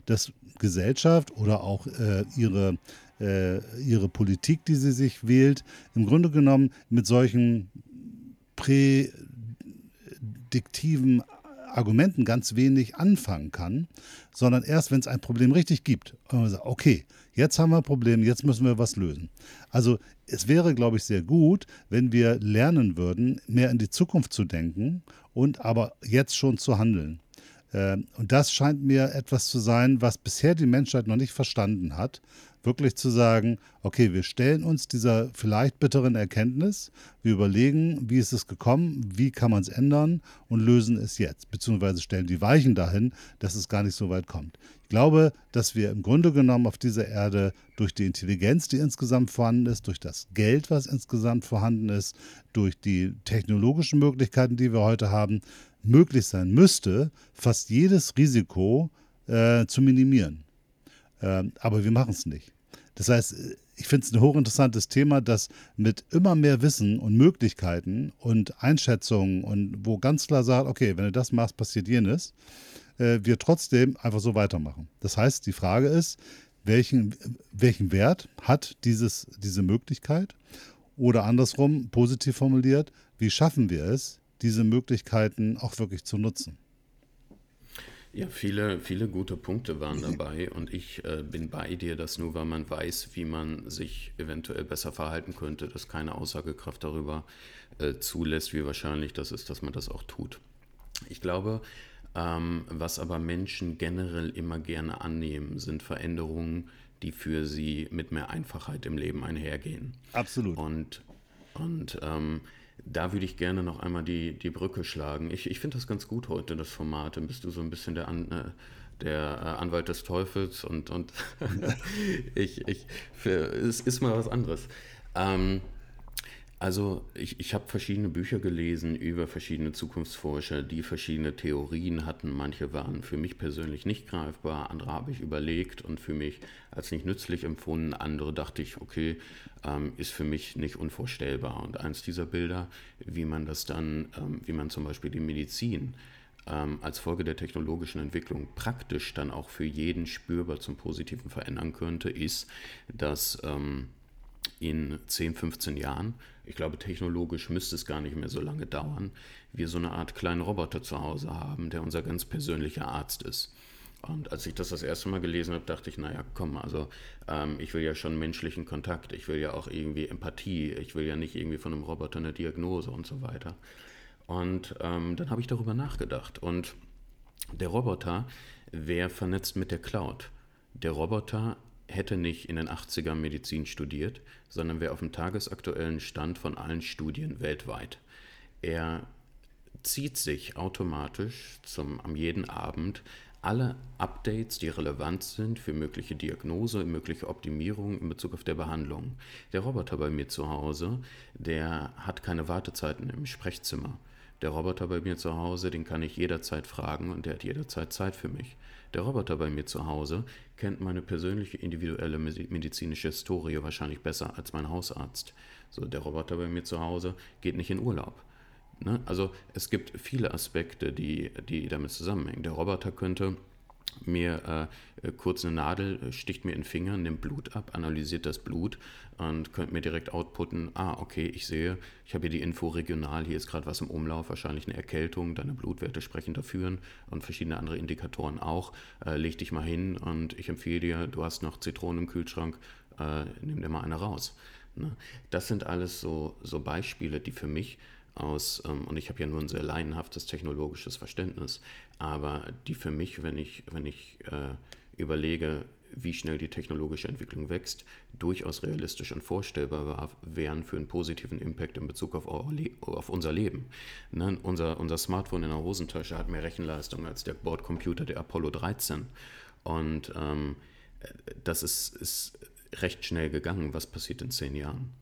dass Gesellschaft oder auch äh, ihre äh, ihre Politik, die sie sich wählt, im Grunde genommen mit solchen prädiktiven Argumenten ganz wenig anfangen kann, sondern erst, wenn es ein Problem richtig gibt. Und man sagt, okay, jetzt haben wir ein Problem, jetzt müssen wir was lösen. Also es wäre, glaube ich, sehr gut, wenn wir lernen würden, mehr in die Zukunft zu denken und aber jetzt schon zu handeln. Ähm, und das scheint mir etwas zu sein, was bisher die Menschheit noch nicht verstanden hat, wirklich zu sagen, okay, wir stellen uns dieser vielleicht bitteren Erkenntnis, wir überlegen, wie ist es gekommen, wie kann man es ändern und lösen es jetzt, beziehungsweise stellen die Weichen dahin, dass es gar nicht so weit kommt. Ich glaube, dass wir im Grunde genommen auf dieser Erde durch die Intelligenz, die insgesamt vorhanden ist, durch das Geld, was insgesamt vorhanden ist, durch die technologischen Möglichkeiten, die wir heute haben, möglich sein müsste, fast jedes Risiko äh, zu minimieren. Äh, aber wir machen es nicht. Das heißt, ich finde es ein hochinteressantes Thema, das mit immer mehr Wissen und Möglichkeiten und Einschätzungen und wo ganz klar sagt, okay, wenn du das machst, passiert jenes, äh, wir trotzdem einfach so weitermachen. Das heißt, die Frage ist, welchen, welchen Wert hat dieses, diese Möglichkeit? Oder andersrum, positiv formuliert, wie schaffen wir es, diese Möglichkeiten auch wirklich zu nutzen? Ja, viele, viele gute Punkte waren dabei und ich äh, bin bei dir, dass nur weil man weiß, wie man sich eventuell besser verhalten könnte, dass keine Aussagekraft darüber äh, zulässt, wie wahrscheinlich das ist, dass man das auch tut. Ich glaube, ähm, was aber Menschen generell immer gerne annehmen, sind Veränderungen, die für sie mit mehr Einfachheit im Leben einhergehen. Absolut. Und, und ähm, da würde ich gerne noch einmal die, die Brücke schlagen. Ich, ich finde das ganz gut heute, das Format. Dann bist du so ein bisschen der, An, äh, der äh, Anwalt des Teufels und, und [LAUGHS] ich, ich, für, es ist mal was anderes. Ähm, also ich, ich habe verschiedene Bücher gelesen über verschiedene Zukunftsforscher, die verschiedene Theorien hatten. Manche waren für mich persönlich nicht greifbar, andere habe ich überlegt und für mich als nicht nützlich empfunden. Andere dachte ich, okay, ähm, ist für mich nicht unvorstellbar. Und eins dieser Bilder, wie man das dann, ähm, wie man zum Beispiel die Medizin ähm, als Folge der technologischen Entwicklung praktisch dann auch für jeden spürbar zum Positiven verändern könnte, ist, dass ähm, in 10, 15 Jahren, ich glaube technologisch müsste es gar nicht mehr so lange dauern, wir so eine Art kleinen Roboter zu Hause haben, der unser ganz persönlicher Arzt ist. Und als ich das das erste Mal gelesen habe, dachte ich, naja, komm, also ähm, ich will ja schon menschlichen Kontakt, ich will ja auch irgendwie Empathie, ich will ja nicht irgendwie von einem Roboter eine Diagnose und so weiter. Und ähm, dann habe ich darüber nachgedacht. Und der Roboter wäre vernetzt mit der Cloud. Der Roboter hätte nicht in den 80ern Medizin studiert, sondern wäre auf dem tagesaktuellen Stand von allen Studien weltweit. Er zieht sich automatisch zum, am jeden Abend alle Updates, die relevant sind für mögliche Diagnose, mögliche Optimierung in Bezug auf der Behandlung. Der Roboter bei mir zu Hause, der hat keine Wartezeiten im Sprechzimmer. Der Roboter bei mir zu Hause, den kann ich jederzeit fragen und der hat jederzeit Zeit für mich. Der Roboter bei mir zu Hause kennt meine persönliche individuelle medizinische Historie wahrscheinlich besser als mein Hausarzt. So, der Roboter bei mir zu Hause geht nicht in Urlaub. Ne? Also es gibt viele Aspekte, die, die damit zusammenhängen. Der Roboter könnte mir äh, kurz eine Nadel, äh, sticht mir in den Finger, nimmt Blut ab, analysiert das Blut und könnte mir direkt outputten, ah, okay, ich sehe, ich habe hier die Info regional, hier ist gerade was im Umlauf, wahrscheinlich eine Erkältung, deine Blutwerte sprechen dafür und verschiedene andere Indikatoren auch. Äh, leg dich mal hin und ich empfehle dir, du hast noch Zitronen im Kühlschrank, äh, nimm dir mal eine raus. Ne? Das sind alles so, so Beispiele, die für mich aus, ähm, und ich habe ja nur ein sehr laienhaftes technologisches Verständnis, aber die für mich, wenn ich, wenn ich äh, überlege, wie schnell die technologische Entwicklung wächst, durchaus realistisch und vorstellbar wären für einen positiven Impact in Bezug auf, auf unser Leben. Ne? Unser, unser Smartphone in der Hosentasche hat mehr Rechenleistung als der Bordcomputer der Apollo 13. Und ähm, das ist, ist recht schnell gegangen. Was passiert in zehn Jahren?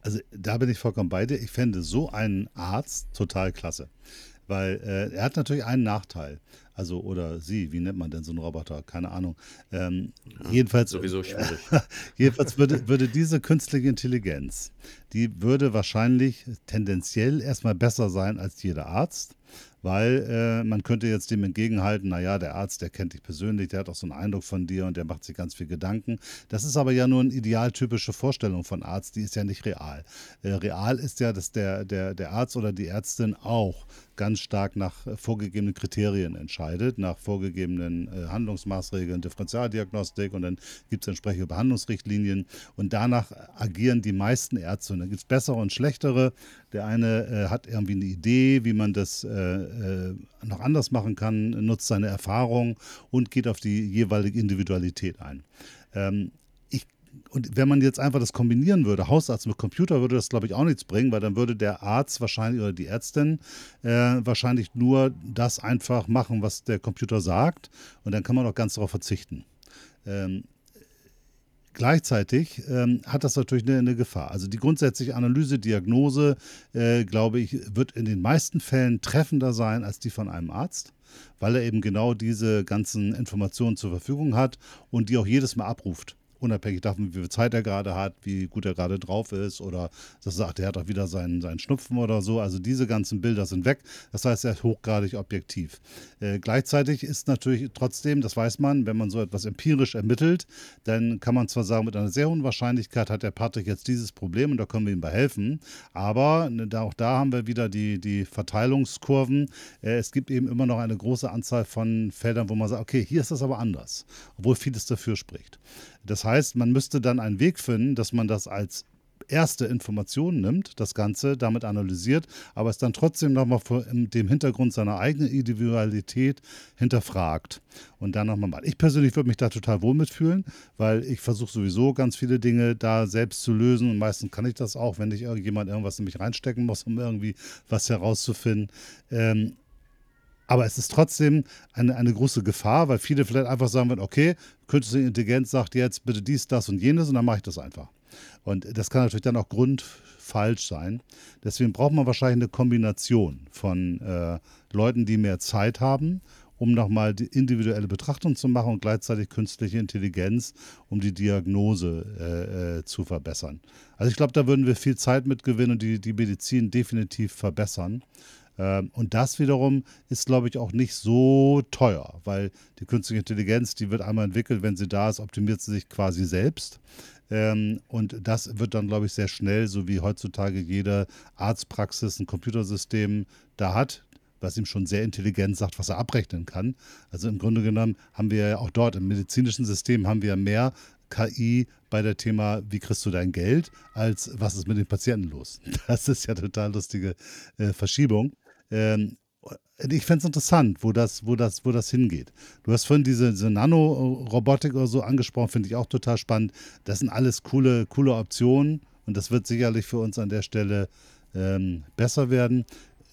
Also da bin ich vollkommen bei dir. Ich fände so einen Arzt total klasse. Weil äh, er hat natürlich einen Nachteil. Also, oder sie, wie nennt man denn so einen Roboter? Keine Ahnung. Ähm, ja, jedenfalls, sowieso schwierig. [LAUGHS] jedenfalls würde, würde diese künstliche Intelligenz, die würde wahrscheinlich tendenziell erstmal besser sein als jeder Arzt weil äh, man könnte jetzt dem entgegenhalten, naja, der Arzt, der kennt dich persönlich, der hat auch so einen Eindruck von dir und der macht sich ganz viel Gedanken. Das ist aber ja nur eine idealtypische Vorstellung von Arzt, die ist ja nicht real. Äh, real ist ja, dass der, der, der Arzt oder die Ärztin auch ganz stark nach äh, vorgegebenen Kriterien entscheidet, nach vorgegebenen äh, Handlungsmaßregeln, Differentialdiagnostik und dann gibt es entsprechende Behandlungsrichtlinien und danach agieren die meisten Ärzte. Und dann gibt es bessere und schlechtere. Der eine äh, hat irgendwie eine Idee, wie man das äh, äh, noch anders machen kann, nutzt seine Erfahrung und geht auf die jeweilige Individualität ein. Ähm, und wenn man jetzt einfach das kombinieren würde, Hausarzt mit Computer, würde das, glaube ich, auch nichts bringen, weil dann würde der Arzt wahrscheinlich oder die Ärztin äh, wahrscheinlich nur das einfach machen, was der Computer sagt. Und dann kann man auch ganz darauf verzichten. Ähm, Gleichzeitig ähm, hat das natürlich eine, eine, Gefahr. Also die grundsätzliche Analyse, Diagnose, äh, glaube ich, wird in den meisten Fällen treffender sein als die von einem Arzt, weil er eben genau diese ganzen Informationen zur Verfügung hat und die auch jedes Mal abruft unabhängig davon, wie viel Zeit er gerade hat, wie gut er gerade drauf ist oder das sagt, er hat auch wieder seinen, seinen Schnupfen oder so. Also diese ganzen Bilder sind weg. Das heißt, er ist hochgradig objektiv. Äh, gleichzeitig ist natürlich trotzdem, das weiß man, wenn man so etwas empirisch ermittelt, dann kann man zwar sagen, mit einer sehr hohen Wahrscheinlichkeit hat der Patrick jetzt dieses Problem und da können wir ihm bei helfen. Aber ne, auch da haben wir wieder die, die Verteilungskurven. Äh, es gibt eben immer noch eine große Anzahl von Feldern, wo man sagt, okay, hier ist das aber anders, obwohl vieles dafür spricht. Das heißt, man müsste dann einen Weg finden, dass man das als erste Informationen nimmt, das Ganze damit analysiert, aber es dann trotzdem nochmal vor dem Hintergrund seiner eigenen Individualität hinterfragt und dann nochmal macht. Ich persönlich würde mich da total wohl mitfühlen, weil ich versuche sowieso ganz viele Dinge da selbst zu lösen und meistens kann ich das auch, wenn nicht irgendjemand irgendwas in mich reinstecken muss, um irgendwie was herauszufinden. Ähm, aber es ist trotzdem eine, eine große Gefahr, weil viele vielleicht einfach sagen würden, okay, künstliche Intelligenz sagt jetzt bitte dies, das und jenes und dann mache ich das einfach. Und das kann natürlich dann auch grundfalsch sein. Deswegen braucht man wahrscheinlich eine Kombination von äh, Leuten, die mehr Zeit haben, um nochmal die individuelle Betrachtung zu machen und gleichzeitig künstliche Intelligenz, um die Diagnose äh, äh, zu verbessern. Also ich glaube, da würden wir viel Zeit mit gewinnen und die, die Medizin definitiv verbessern. Ähm, und das wiederum ist, glaube ich, auch nicht so teuer, weil die künstliche Intelligenz, die wird einmal entwickelt, wenn sie da ist, optimiert sie sich quasi selbst. Ähm, und das wird dann, glaube ich, sehr schnell, so wie heutzutage jede Arztpraxis ein Computersystem da hat, was ihm schon sehr intelligent sagt, was er abrechnen kann. Also im Grunde genommen haben wir ja auch dort im medizinischen System haben wir mehr KI bei der Thema, wie kriegst du dein Geld, als was ist mit den Patienten los. [LAUGHS] Das ist ja total lustige äh, Verschiebung. Ähm, ich fände es interessant, wo das, wo, das, wo das hingeht. Du hast vorhin diese, diese Nanorobotik oder so angesprochen, finde ich auch total spannend. Das sind alles coole, coole Optionen und das wird sicherlich für uns an der Stelle ähm, besser werden.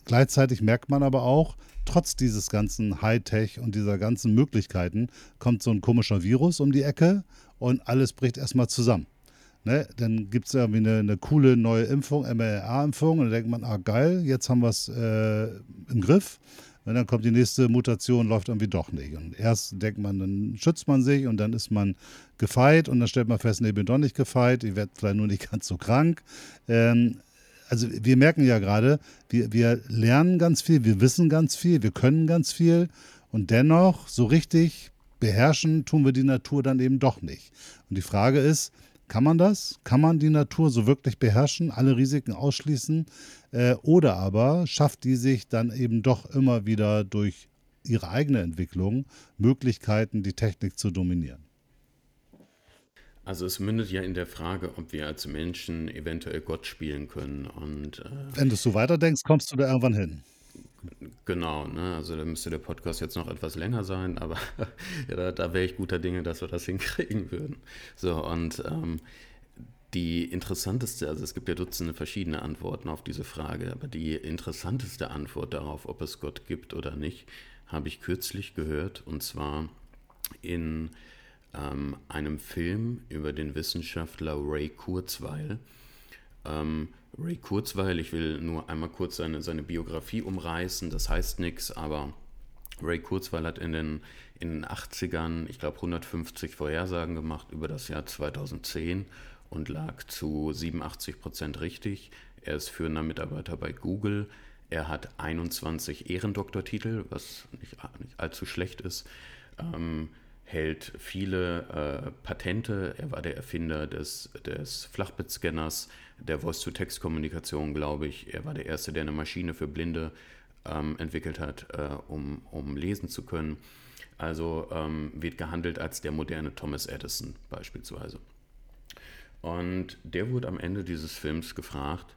Gleichzeitig merkt man aber auch, trotz dieses ganzen Hightech und dieser ganzen Möglichkeiten kommt so ein komischer Virus um die Ecke und alles bricht erstmal zusammen. Ne, dann gibt es irgendwie eine, eine, coole neue Impfung, mRNA-Impfung, und dann denkt man, ah geil, jetzt haben wir es äh, im Griff. Und dann kommt die nächste Mutation, läuft irgendwie doch nicht. Und erst denkt man, dann schützt man sich und dann ist man gefeit und dann stellt man fest, nee, bin doch nicht gefeit, ich werde vielleicht nur nicht [LAUGHS] ganz so krank. Ähm, also wir merken ja gerade, wir, wir lernen ganz viel, wir wissen ganz viel, wir können ganz viel und dennoch so richtig beherrschen tun wir die Natur dann eben doch nicht. Und die Frage ist, kann man das? Kann man die Natur so wirklich beherrschen, alle Risiken ausschließen? Äh, oder aber schafft die sich dann eben doch immer wieder durch ihre eigene Entwicklung Möglichkeiten, die Technik zu dominieren? Also es mündet ja in der Frage, ob wir als Menschen eventuell Gott spielen können. Und, äh, Wenn du so weiterdenkst, kommst du da irgendwann hin. Genau, ne? also da müsste der Podcast jetzt noch etwas länger sein, aber [LAUGHS] ja, da, da wäre ich guter Dinge, dass wir das [LAUGHS] hinkriegen würden. So, und ähm, die interessanteste, also es gibt ja Dutzende verschiedene Antworten auf diese Frage, aber die interessanteste Antwort darauf, ob es Gott gibt oder nicht, habe ich kürzlich gehört, und zwar in ähm, einem Film über den Wissenschaftler Ray Kurzweil. Ähm, Ray Kurzweil, ich will nur einmal kurz seine, seine Biografie umreißen, das heißt nichts, aber Ray Kurzweil hat in den, in den 80ern, ich glaube, 150 Vorhersagen gemacht über das Jahr 2010 und lag zu 87 Prozent richtig. Er ist führender Mitarbeiter bei Google. Er hat 21 Ehrendoktortitel, was nicht, nicht allzu schlecht ist. Ähm, hält viele äh, Patente. Er war der Erfinder des, des Flachbittscanners, der Voice-to-Text-Kommunikation, glaube ich. Er war der Erste, der eine Maschine für Blinde ähm, entwickelt hat, äh, um, um lesen zu können. Also ähm, wird gehandelt als der moderne Thomas Edison beispielsweise. Und der wurde am Ende dieses Films gefragt,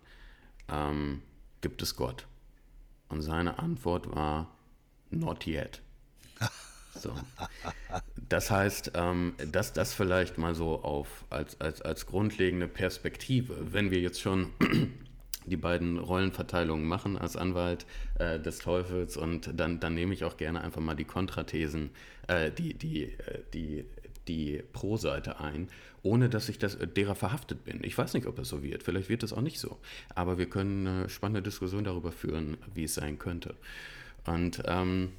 ähm, gibt es Gott? Und seine Antwort war, not yet. [LAUGHS] So. Das heißt, ähm, dass das vielleicht mal so auf als, als, als grundlegende Perspektive, wenn wir jetzt schon die beiden Rollenverteilungen machen als Anwalt äh, des Teufels und dann, dann nehme ich auch gerne einfach mal die Kontrathesen, äh, die, die, äh, die, die Pro-Seite ein, ohne dass ich das, derer verhaftet bin. Ich weiß nicht, ob es so wird, vielleicht wird es auch nicht so, aber wir können eine spannende Diskussion darüber führen, wie es sein könnte. Und ähm,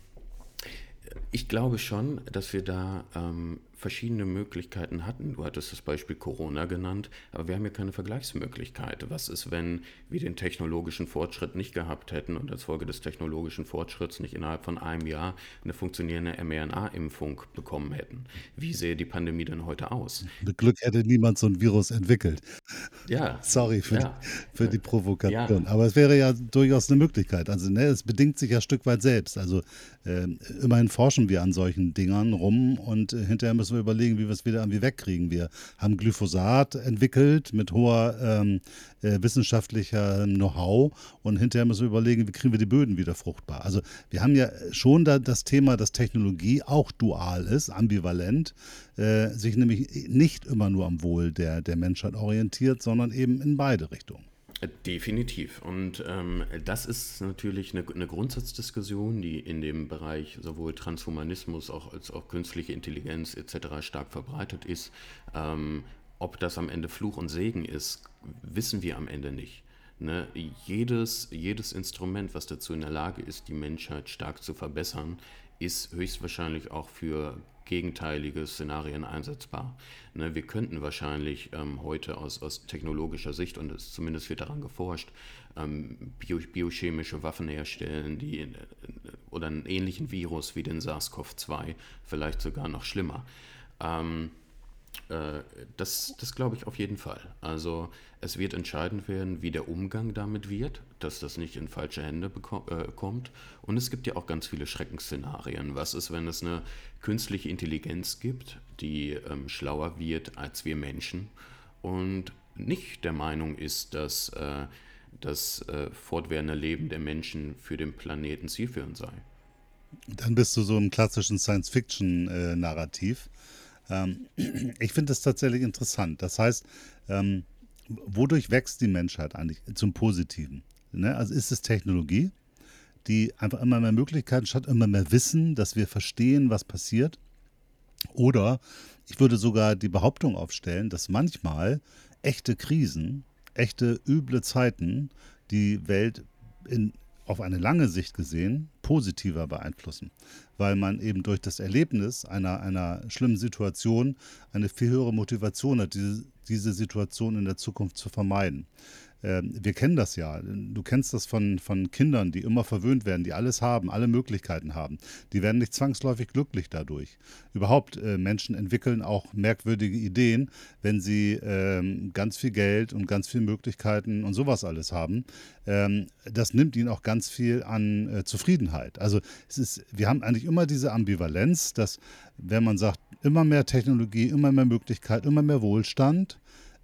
ich glaube schon, dass wir da ähm, verschiedene Möglichkeiten hatten. Du hattest das Beispiel Corona genannt, aber wir haben ja keine Vergleichsmöglichkeit. Was ist, wenn wir den technologischen Fortschritt nicht gehabt hätten und als Folge des technologischen Fortschritts nicht innerhalb von einem Jahr eine funktionierende mRNA-Impfung bekommen hätten? Wie sähe die Pandemie denn heute aus? Mit Glück hätte niemand so ein Virus entwickelt. Ja. [LAUGHS] Sorry für, ja. Die, für die Provokation. Ja. Aber es wäre ja durchaus eine Möglichkeit. Also ne, es bedingt sich ja ein Stück weit selbst. Also äh, immerhin forschen wir an solchen Dingern rum und äh, hinterher müssen müssen wir überlegen, wie wir es wieder irgendwie wegkriegen. Wir haben Glyphosat entwickelt mit hoher ähm, äh, wissenschaftlicher Know-how und hinterher müssen wir überlegen, wie kriegen wir die Böden wieder fruchtbar. Also wir haben ja schon da das Thema, dass Technologie auch dual ist, ambivalent, äh, sich nämlich nicht immer nur am Wohl der, der Menschheit orientiert, sondern eben in beide Richtungen. Definitiv. Und ähm, das ist natürlich eine, eine, Grundsatzdiskussion, die in dem Bereich sowohl Transhumanismus auch, als auch künstliche Intelligenz etc. stark verbreitet ist. Ähm, ob das am Ende Fluch und Segen ist, wissen wir am Ende nicht. Ne? Jedes, jedes Instrument, was dazu in der Lage ist, die Menschheit stark zu verbessern, ist höchstwahrscheinlich auch für gegenteilige Szenarien einsetzbar. Ne, wir könnten wahrscheinlich ähm, heute aus, aus technologischer Sicht, und es zumindest wird daran geforscht, ähm, bio, biochemische Waffen herstellen, die äh, oder einen ähnlichen Virus wie den SARS-CoV-2, vielleicht sogar noch schlimmer. Ähm, äh, das, das glaube ich auf jeden Fall. Also es wird entscheidend werden, wie der Umgang damit wird, dass das nicht in falsche Hände äh, kommt. Und es gibt ja auch ganz viele Schreckensszenarien. Was ist, wenn es eine künstliche Intelligenz gibt, die ähm, schlauer wird als wir Menschen und nicht der Meinung ist, dass äh, das äh, fortwährende Leben der Menschen für den Planeten zielführend sei? Dann bist du so im klassischen Science-Fiction-Narrativ. Äh, ähm, [CLEARS THROAT] ich finde das tatsächlich interessant. Das heißt, ähm, wodurch wächst die Menschheit eigentlich zum Positiven? Ne? Also ist es Technologie, die einfach immer mehr Möglichkeiten statt immer mehr Wissen, dass wir verstehen, was passiert? Oder ich würde sogar die Behauptung aufstellen, dass manchmal echte Krisen, echte üble Zeiten die Welt in auf eine lange Sicht gesehen positiver beeinflussen, weil man eben durch das Erlebnis einer, einer schlimmen Situation eine viel höhere Motivation hat, diese, diese Situation in der Zukunft zu vermeiden. Ähm, wir kennen das ja. Du kennst das von, von Kindern, die immer verwöhnt werden, die alles haben, alle Möglichkeiten haben. Die werden nicht zwangsläufig glücklich dadurch. Überhaupt, äh, Menschen entwickeln auch merkwürdige Ideen, wenn sie ähm, ganz viel Geld und ganz viele Möglichkeiten und sowas alles haben. Ähm, das nimmt ihnen auch ganz viel an äh, Zufriedenheit. Also es ist, wir haben eigentlich immer diese Ambivalenz, dass wenn man sagt, immer mehr Technologie, immer mehr Möglichkeit, immer mehr Wohlstand,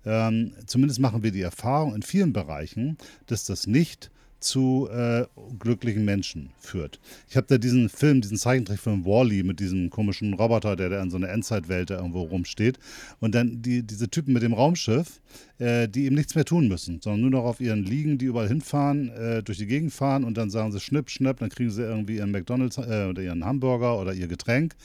ähm, zumindest machen wir die Erfahrung in vielen Bereichen, dass das nicht zu äh, glücklichen Menschen führt. Ich habe da diesen Film, diesen Zeichentrickfilm Wally mit diesem komischen Roboter, der da in so einer Endzeitwelt da irgendwo rumsteht. Und dann die, diese Typen mit dem Raumschiff, äh, die eben nichts mehr tun müssen, sondern nur noch auf ihren Liegen, die überall hinfahren, äh, durch die Gegend fahren und dann sagen sie Schnipp, Schnapp, dann kriegen sie irgendwie ihren McDonalds äh, oder ihren Hamburger oder ihr Getränk,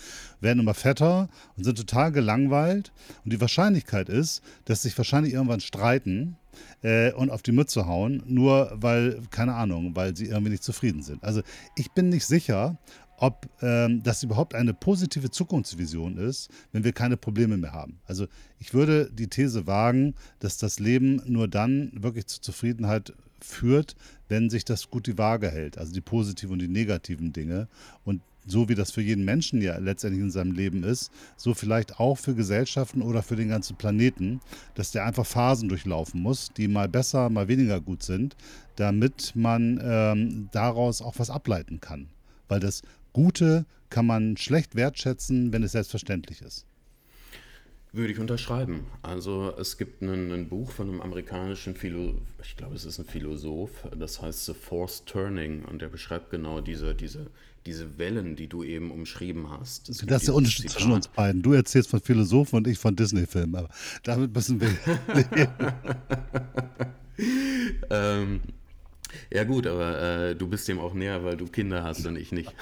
werden immer fetter und sind total gelangweilt. Und die Wahrscheinlichkeit ist, dass sich wahrscheinlich irgendwann streiten äh, und auf die Mütze hauen, nur weil, keine Ahnung, weil sie irgendwie nicht zufrieden sind. Also ich bin nicht sicher, ob ähm, das überhaupt eine positive Zukunftsvision ist, wenn wir keine Probleme mehr haben. Also ich würde die These wagen, dass das Leben nur dann wirklich zur Zufriedenheit führt, wenn sich das gut die Waage hält, also die positiven und die negativen Dinge. Und so wie das für jeden Menschen ja letztendlich in seinem Leben ist, so vielleicht auch für Gesellschaften oder für den ganzen Planeten, dass der einfach Phasen durchlaufen muss, die mal besser, mal weniger gut sind, damit man ähm, daraus auch was ableiten kann. Weil das Gute kann man schlecht wertschätzen, wenn es selbstverständlich ist. Würde ich unterschreiben. Also es gibt ein, ein Buch von einem amerikanischen Philosoph, ich glaube es ist ein Philosoph, das heißt The Forced Turning und der beschreibt genau diese, diese, diese Wellen, die du eben umschrieben hast. Das ist der Unterschied zwischen uns beiden. Du erzählst von Philosophen und ich von Disney-Filmen, aber damit müssen wir. [LAUGHS] ähm, ja gut, aber äh, du bist dem auch näher, weil du Kinder hast und ich nicht.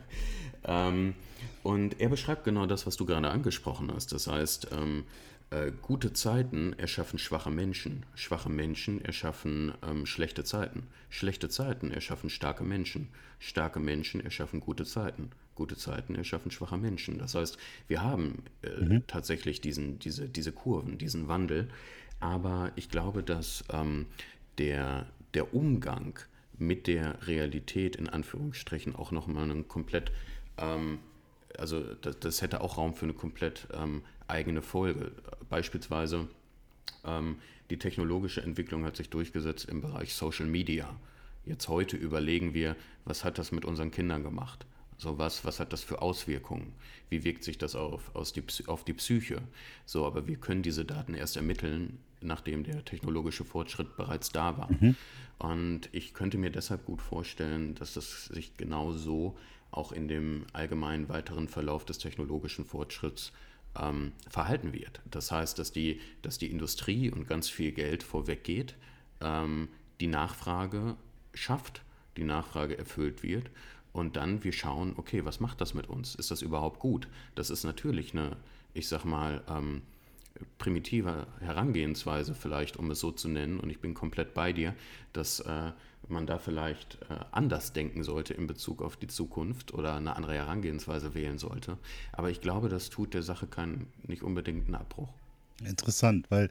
[LAUGHS] ähm, und er beschreibt genau das, was du gerade angesprochen hast. Das heißt, ähm, äh, gute Zeiten erschaffen schwache Menschen. Schwache Menschen erschaffen ähm, schlechte Zeiten. Schlechte Zeiten erschaffen starke Menschen. Starke Menschen erschaffen gute Zeiten. Gute Zeiten erschaffen schwache Menschen. Das heißt, wir haben äh, mhm. tatsächlich diesen, diese, diese Kurven, diesen Wandel. Aber ich glaube, dass ähm, der, der Umgang mit der Realität in Anführungsstrichen auch nochmal einen komplett ähm, also das, das, hätte auch Raum für eine komplett ähm, eigene Folge. Beispielsweise ähm, die technologische Entwicklung hat sich durchgesetzt im Bereich Social Media. Jetzt heute überlegen wir, was hat das mit unseren Kindern gemacht? So was, was hat das für Auswirkungen? Wie wirkt sich das auf, die, auf die Psyche? So, aber wir können diese Daten erst ermitteln, nachdem der technologische Fortschritt bereits da war. Mhm. Und ich könnte mir deshalb gut vorstellen, dass das sich genau so auch in dem allgemeinen weiteren Verlauf des technologischen Fortschritts ähm, verhalten wird. Das heißt, dass die, dass die Industrie und ganz viel Geld vorweggeht, ähm, die Nachfrage schafft, die Nachfrage erfüllt wird und dann wir schauen, okay, was macht das mit uns? Ist das überhaupt gut? Das ist natürlich eine, ich sag mal, ähm, primitive Herangehensweise vielleicht, um es so zu nennen. Und ich bin komplett bei dir, dass äh, man da vielleicht äh, anders denken sollte in Bezug auf die Zukunft oder eine andere Herangehensweise wählen sollte. Aber ich glaube, das tut der Sache keinen, nicht unbedingt einen Abbruch. Interessant, weil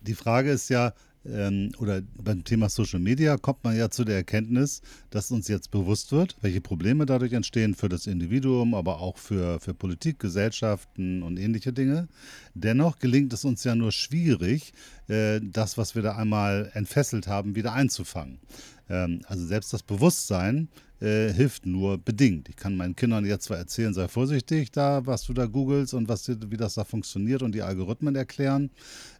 die Frage ist ja, ähm, oder beim Thema Social Media kommt man ja zu der Erkenntnis, dass uns jetzt bewusst wird, welche Probleme dadurch entstehen für das Individuum, aber auch für, für Politik, Gesellschaften und ähnliche Dinge. Dennoch gelingt es uns ja nur schwierig, äh, das, was wir da einmal entfesselt haben, wieder einzufangen. Ähm, also selbst das Bewusstsein äh, hilft nur bedingt. Ich kann meinen Kindern jetzt zwar erzählen, sei vorsichtig da, was du da googelst und was, wie das da funktioniert und die Algorithmen erklären,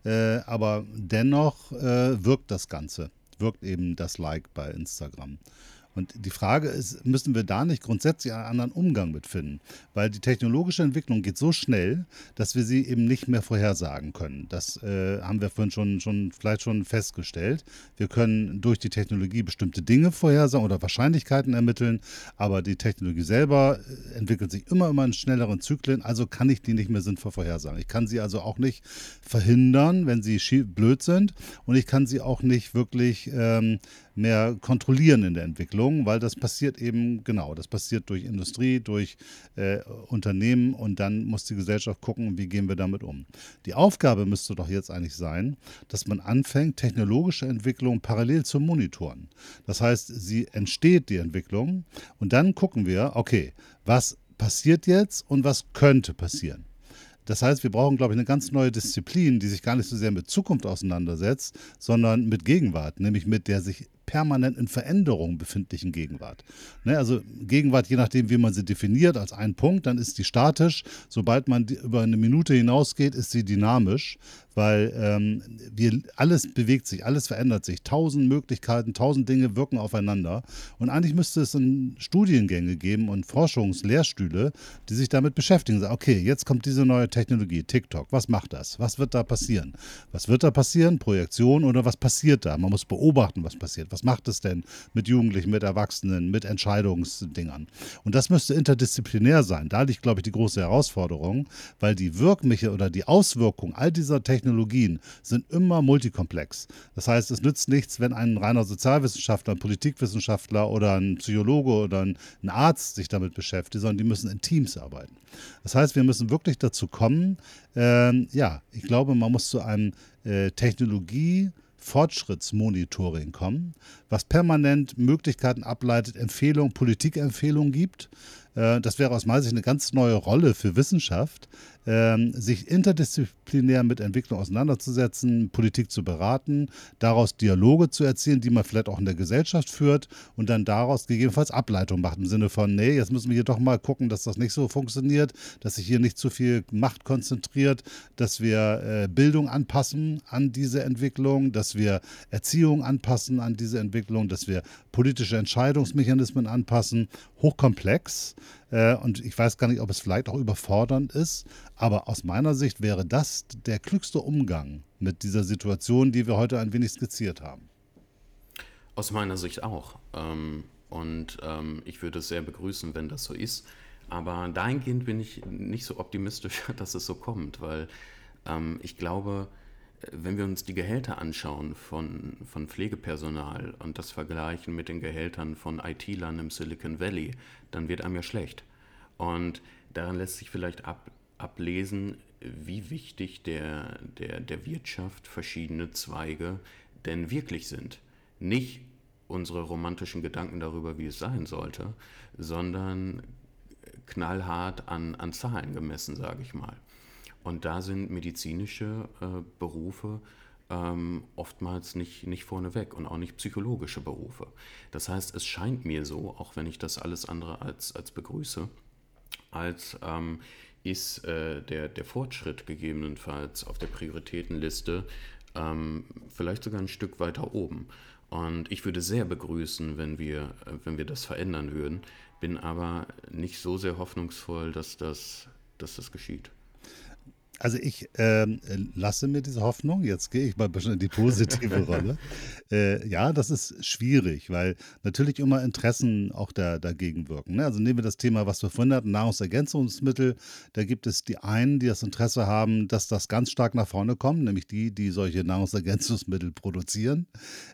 äh, aber dennoch äh, wirkt das Ganze, wirkt eben das Like bei Instagram. Und die Frage ist, müssen wir da nicht grundsätzlich einen anderen Umgang mit finden? Weil die technologische Entwicklung geht so schnell, dass wir sie eben nicht mehr vorhersagen können. Das äh, haben wir vorhin schon, schon vielleicht schon festgestellt. Wir können durch die Technologie bestimmte Dinge vorhersagen oder Wahrscheinlichkeiten ermitteln, aber die Technologie selber äh, entwickelt sich immer, immer in schnelleren Zyklen, also kann ich die nicht mehr sinnvoll vorhersagen. Ich kann sie also auch nicht verhindern, wenn sie blöd sind und ich kann sie auch nicht wirklich ähm, mehr kontrollieren in der Entwicklung, weil das passiert eben, genau, das passiert durch Industrie, durch äh, Unternehmen und dann muss die Gesellschaft gucken, wie gehen wir damit um. Die Aufgabe müsste doch jetzt eigentlich sein, dass man anfängt, technologische Entwicklung parallel zu monitoren. Das heißt, sie entsteht, die Entwicklung, und dann gucken wir, okay, was passiert jetzt und was könnte passieren. Das heißt, wir brauchen, glaube ich, eine ganz neue Disziplin, die sich gar nicht so sehr mit Zukunft auseinandersetzt, sondern mit Gegenwart, nämlich mit der sich permanent in Veränderung befindlichen Gegenwart. Ne, also Gegenwart, je nachdem, wie man sie definiert, als ein Punkt, dann ist die statisch. Sobald man über eine Minute hinausgeht, ist sie dynamisch, weil ähm, wir, alles bewegt sich, alles verändert sich. Tausend Möglichkeiten, tausend Dinge wirken aufeinander. Und eigentlich müsste es Studiengänge geben und Forschungslehrstühle, die sich damit beschäftigen. Sagen, okay, jetzt kommt diese neue Technologie, TikTok. Was macht das? Was wird da passieren? Was wird da passieren? Projektion oder was passiert da? Man muss beobachten, was passiert. Was macht es denn mit Jugendlichen, mit Erwachsenen, mit Entscheidungsdingern? Und das müsste interdisziplinär sein. Da liegt, glaube ich, die große Herausforderung, weil die Wirkmiche oder die Auswirkung all dieser Technologien sind immer multikomplex. Das heißt, es nützt nichts, wenn ein reiner Sozialwissenschaftler, ein Politikwissenschaftler oder ein Psychologe oder ein Arzt sich damit beschäftigt, sondern die müssen in Teams arbeiten. Das heißt, wir müssen wirklich dazu kommen, ähm, ja, ich glaube, man muss zu einem äh, Technologie- Fortschrittsmonitoring kommen, was permanent Möglichkeiten ableitet, Empfehlungen, Politikempfehlungen gibt. Äh, das wäre aus meiner Sicht eine ganz neue Rolle für Wissenschaft, ähm, sich interdisziplinär mit Entwicklung auseinanderzusetzen, Politik zu beraten, daraus Dialoge zu erzielen, die man vielleicht auch in der Gesellschaft führt und dann daraus gegebenenfalls Ableitung macht im Sinne von, nee, jetzt müssen wir hier doch mal gucken, dass das nicht so funktioniert, dass sich hier nicht zu viel Macht konzentriert, dass wir äh, Bildung anpassen an diese Entwicklung, dass wir Erziehung anpassen an diese Entwicklung, dass wir politische Entscheidungsmechanismen anpassen. Hochkomplex. Äh, und ich weiß gar nicht, ob es vielleicht auch überfordernd ist, aber aus meiner Sicht wäre das der klügste Umgang mit dieser Situation, die wir heute ein wenig skizziert haben. Aus meiner Sicht auch. Ähm, und ähm, ich würde es sehr begrüßen, wenn das so ist. Aber dahingehend bin ich nicht so optimistisch, [LAUGHS] dass es so kommt, weil ähm, ich glaube, wenn wir uns die Gehälter anschauen von, von Pflegepersonal und das vergleichen mit den Gehältern von IT-Lern im Silicon Valley, dann wird einem ja schlecht. Und daran lässt sich vielleicht ab, ablesen, wie wichtig der, der, der Wirtschaft verschiedene Zweige denn wirklich sind. Nicht unsere romantischen Gedanken darüber, wie es sein sollte, sondern knallhart an, an Zahlen gemessen, sage ich mal. Und da sind medizinische äh, Berufe äh, ähm, oftmals nicht, nicht vorneweg und auch nicht psychologische Berufe. Das heißt, es scheint mir so, auch wenn ich das alles andere als, als begrüße, als ähm, ist äh, der, der Fortschritt gegebenenfalls auf der Prioritätenliste ähm, vielleicht sogar ein Stück weiter oben. Und ich würde sehr begrüßen, wenn wir, wenn wir das verändern würden, bin aber nicht so sehr hoffnungsvoll, dass das, dass das geschieht. Also ich ähm, lasse mir diese Hoffnung, jetzt gehe ich mal ein [LAUGHS] bisschen in die positive [LAUGHS] Rolle. Äh, ja, das ist schwierig, weil natürlich immer Interessen auch da, dagegen wirken. Ne? Also nehmen wir das Thema, was wir vorhin hatten, Nahrungsergänzungsmittel. Da gibt es die einen, die das Interesse haben, dass das ganz stark nach vorne kommt, nämlich die, die solche Nahrungsergänzungsmittel produzieren.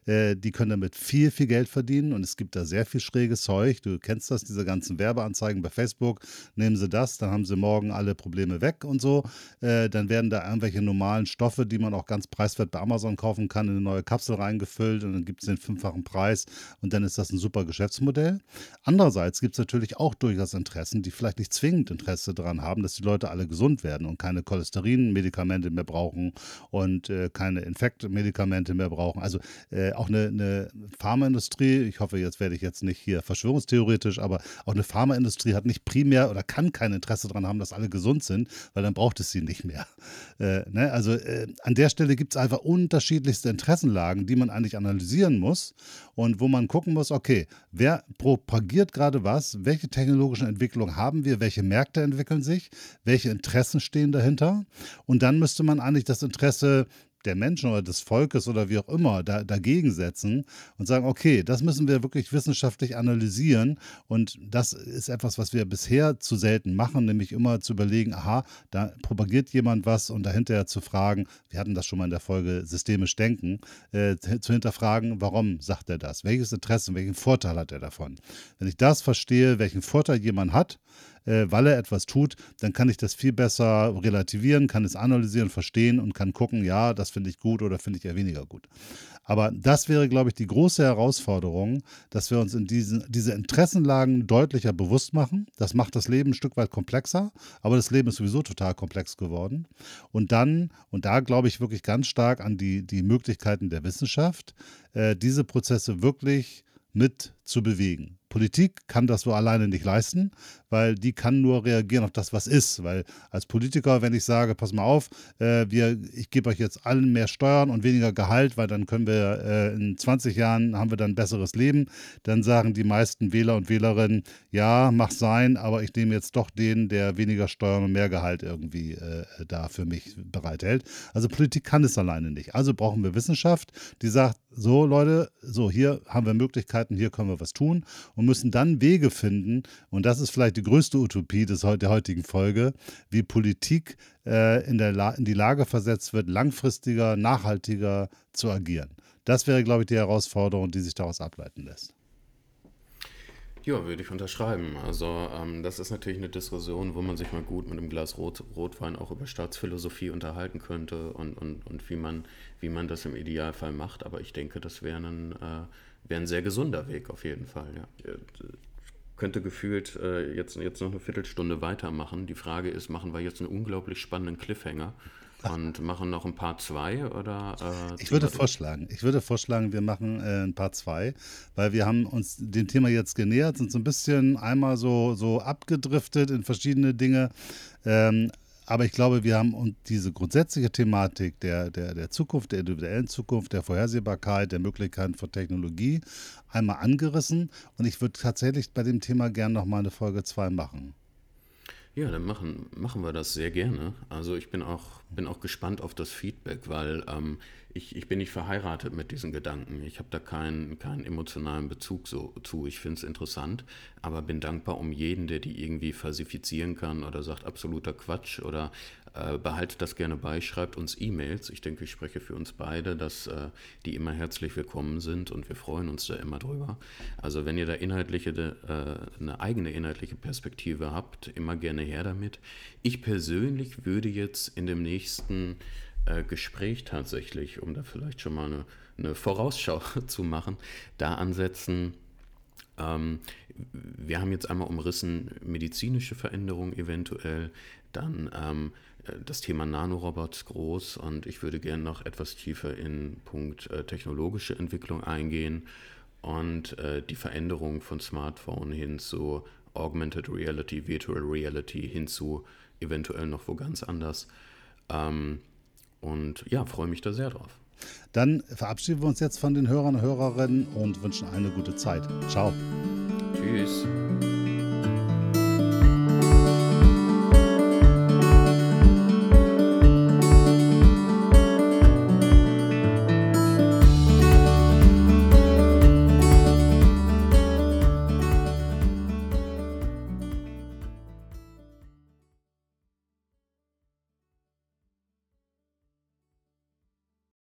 Äh, die können damit viel, viel Geld verdienen und es gibt da sehr viel schräges Zeug. Du kennst das, diese ganzen Werbeanzeigen bei Facebook. Nehmen sie das, dann haben sie morgen alle Probleme weg und so. Äh, äh, dann werden da irgendwelche normalen Stoffe, die man auch ganz preiswert bei Amazon kaufen kann, in eine neue Kapsel reingefüllt und dann gibt es den fünffachen Preis und dann ist das ein super Geschäftsmodell. Andererseits gibt es natürlich auch durchaus Interessen, die vielleicht nicht zwingend Interesse daran haben, dass die Leute alle gesund werden und keine Cholesterinmedikamente mehr brauchen und äh, keine Infektmedikamente mehr brauchen. Also äh, auch eine, eine Pharmaindustrie, ich hoffe, jetzt werde ich jetzt nicht hier verschwörungstheoretisch, aber auch eine Pharmaindustrie hat nicht primär oder kann kein Interesse daran haben, dass alle gesund sind, weil dann braucht es sie nicht mehr. Äh, ne? Also äh, an der Stelle gibt es einfach unterschiedlichste Interessenlagen, die man eigentlich analysieren muss und wo man gucken muss, okay, wer propagiert gerade was, welche technologischen Entwicklungen haben wir, welche Märkte entwickeln sich, welche Interessen stehen dahinter und dann müsste man eigentlich das Interesse der Menschen oder des Volkes oder wie auch immer da, dagegen setzen und sagen, okay, das müssen wir wirklich wissenschaftlich analysieren und das ist etwas, was wir bisher zu selten machen, nämlich immer zu überlegen, aha, da propagiert jemand was und dahinter zu fragen, wir hatten das schon mal in der Folge systemisch denken, äh, zu hinterfragen, warum sagt er das, welches Interesse, welchen Vorteil hat er davon. Wenn ich das verstehe, welchen Vorteil jemand hat, äh, weil er etwas tut, dann kann ich das viel besser relativieren, kann es analysieren, verstehen und kann gucken, ja, das finde ich gut oder finde ich eher weniger gut. Aber das wäre, glaube ich, die große Herausforderung, dass wir uns in diesen, diese Interessenlagen deutlicher bewusst machen. Das macht das Leben ein Stück weit komplexer, aber das Leben ist sowieso total komplex geworden. Und dann, und da glaube ich wirklich ganz stark an die, die Möglichkeiten der Wissenschaft, äh, diese Prozesse wirklich mit zu bewegen. Politik kann das so alleine nicht leisten, weil die kann nur reagieren auf das, was ist. Weil als Politiker, wenn ich sage, pass mal auf, äh, wir, ich gebe euch jetzt allen mehr Steuern und weniger Gehalt, weil dann können wir äh, in 20 Jahren haben wir dann ein besseres Leben, dann sagen die meisten Wähler und Wählerinnen, ja, mach sein, aber ich nehme jetzt doch den, der weniger Steuern und mehr Gehalt irgendwie äh, da für mich bereithält. Also Politik kann es alleine nicht. Also brauchen wir Wissenschaft, die sagt, so Leute, so hier haben wir Möglichkeiten, hier können wir was tun müssen dann Wege finden, und das ist vielleicht die größte Utopie des, der heutigen Folge, wie Politik äh, in, der in die Lage versetzt wird, langfristiger, nachhaltiger zu agieren. Das wäre, glaube ich, die Herausforderung, die sich daraus ableiten lässt. Ja, würde ich unterschreiben. Also ähm, das ist natürlich eine Diskussion, wo man sich mal gut mit einem Glas Rot, Rotwein auch über Staatsphilosophie unterhalten könnte und, und, und wie, man, wie man das im Idealfall macht. Aber ich denke, das wäre ein, äh, wär ein sehr gesunder Weg auf jeden Fall. Ja. Könnte gefühlt äh, jetzt, jetzt noch eine Viertelstunde weitermachen. Die Frage ist, machen wir jetzt einen unglaublich spannenden Cliffhanger? Und [LAUGHS] machen noch ein Part 2 oder? Äh, ich würde vorschlagen, ich würde vorschlagen, wir machen äh, ein Part 2, weil wir haben uns dem Thema jetzt genähert, sind so ein bisschen einmal so, so abgedriftet in verschiedene Dinge. Ähm, aber ich glaube, wir haben uns diese grundsätzliche Thematik der, der, der Zukunft, der individuellen Zukunft, der Vorhersehbarkeit, der Möglichkeiten von Technologie einmal angerissen. Und ich würde tatsächlich bei dem Thema gerne nochmal eine Folge 2 machen. Ja, dann machen, machen wir das sehr gerne. Also ich bin auch, bin auch gespannt auf das Feedback, weil ähm, ich, ich bin nicht verheiratet mit diesen Gedanken. Ich habe da keinen, keinen emotionalen Bezug so, zu. Ich finde es interessant, aber bin dankbar um jeden, der die irgendwie falsifizieren kann oder sagt absoluter Quatsch oder äh, behaltet das gerne bei, schreibt uns E-Mails. Ich denke, ich spreche für uns beide, dass äh, die immer herzlich willkommen sind und wir freuen uns da immer drüber. Also wenn ihr da inhaltliche, äh, eine eigene inhaltliche Perspektive habt, immer gerne her damit. Ich persönlich würde jetzt in dem nächsten äh, Gespräch tatsächlich, um da vielleicht schon mal eine, eine Vorausschau [LAUGHS] zu machen, da ansetzen, Ähm, wir haben jetzt einmal umrissen medizinische Veränderungen eventuell, dann ähm, das Thema Nanorobots groß und ich würde gerne noch etwas tiefer in Punkt äh, technologische Entwicklung eingehen und äh, die Veränderung von Smartphone hin zu Augmented Reality, Virtual Reality hin zu eventuell noch wo ganz anders. Ähm, und ja, freue mich da sehr drauf. Dann verabschieden wir uns jetzt von den Hörern und Hörerinnen und wünschen eine gute Zeit. Ciao. Tschüss.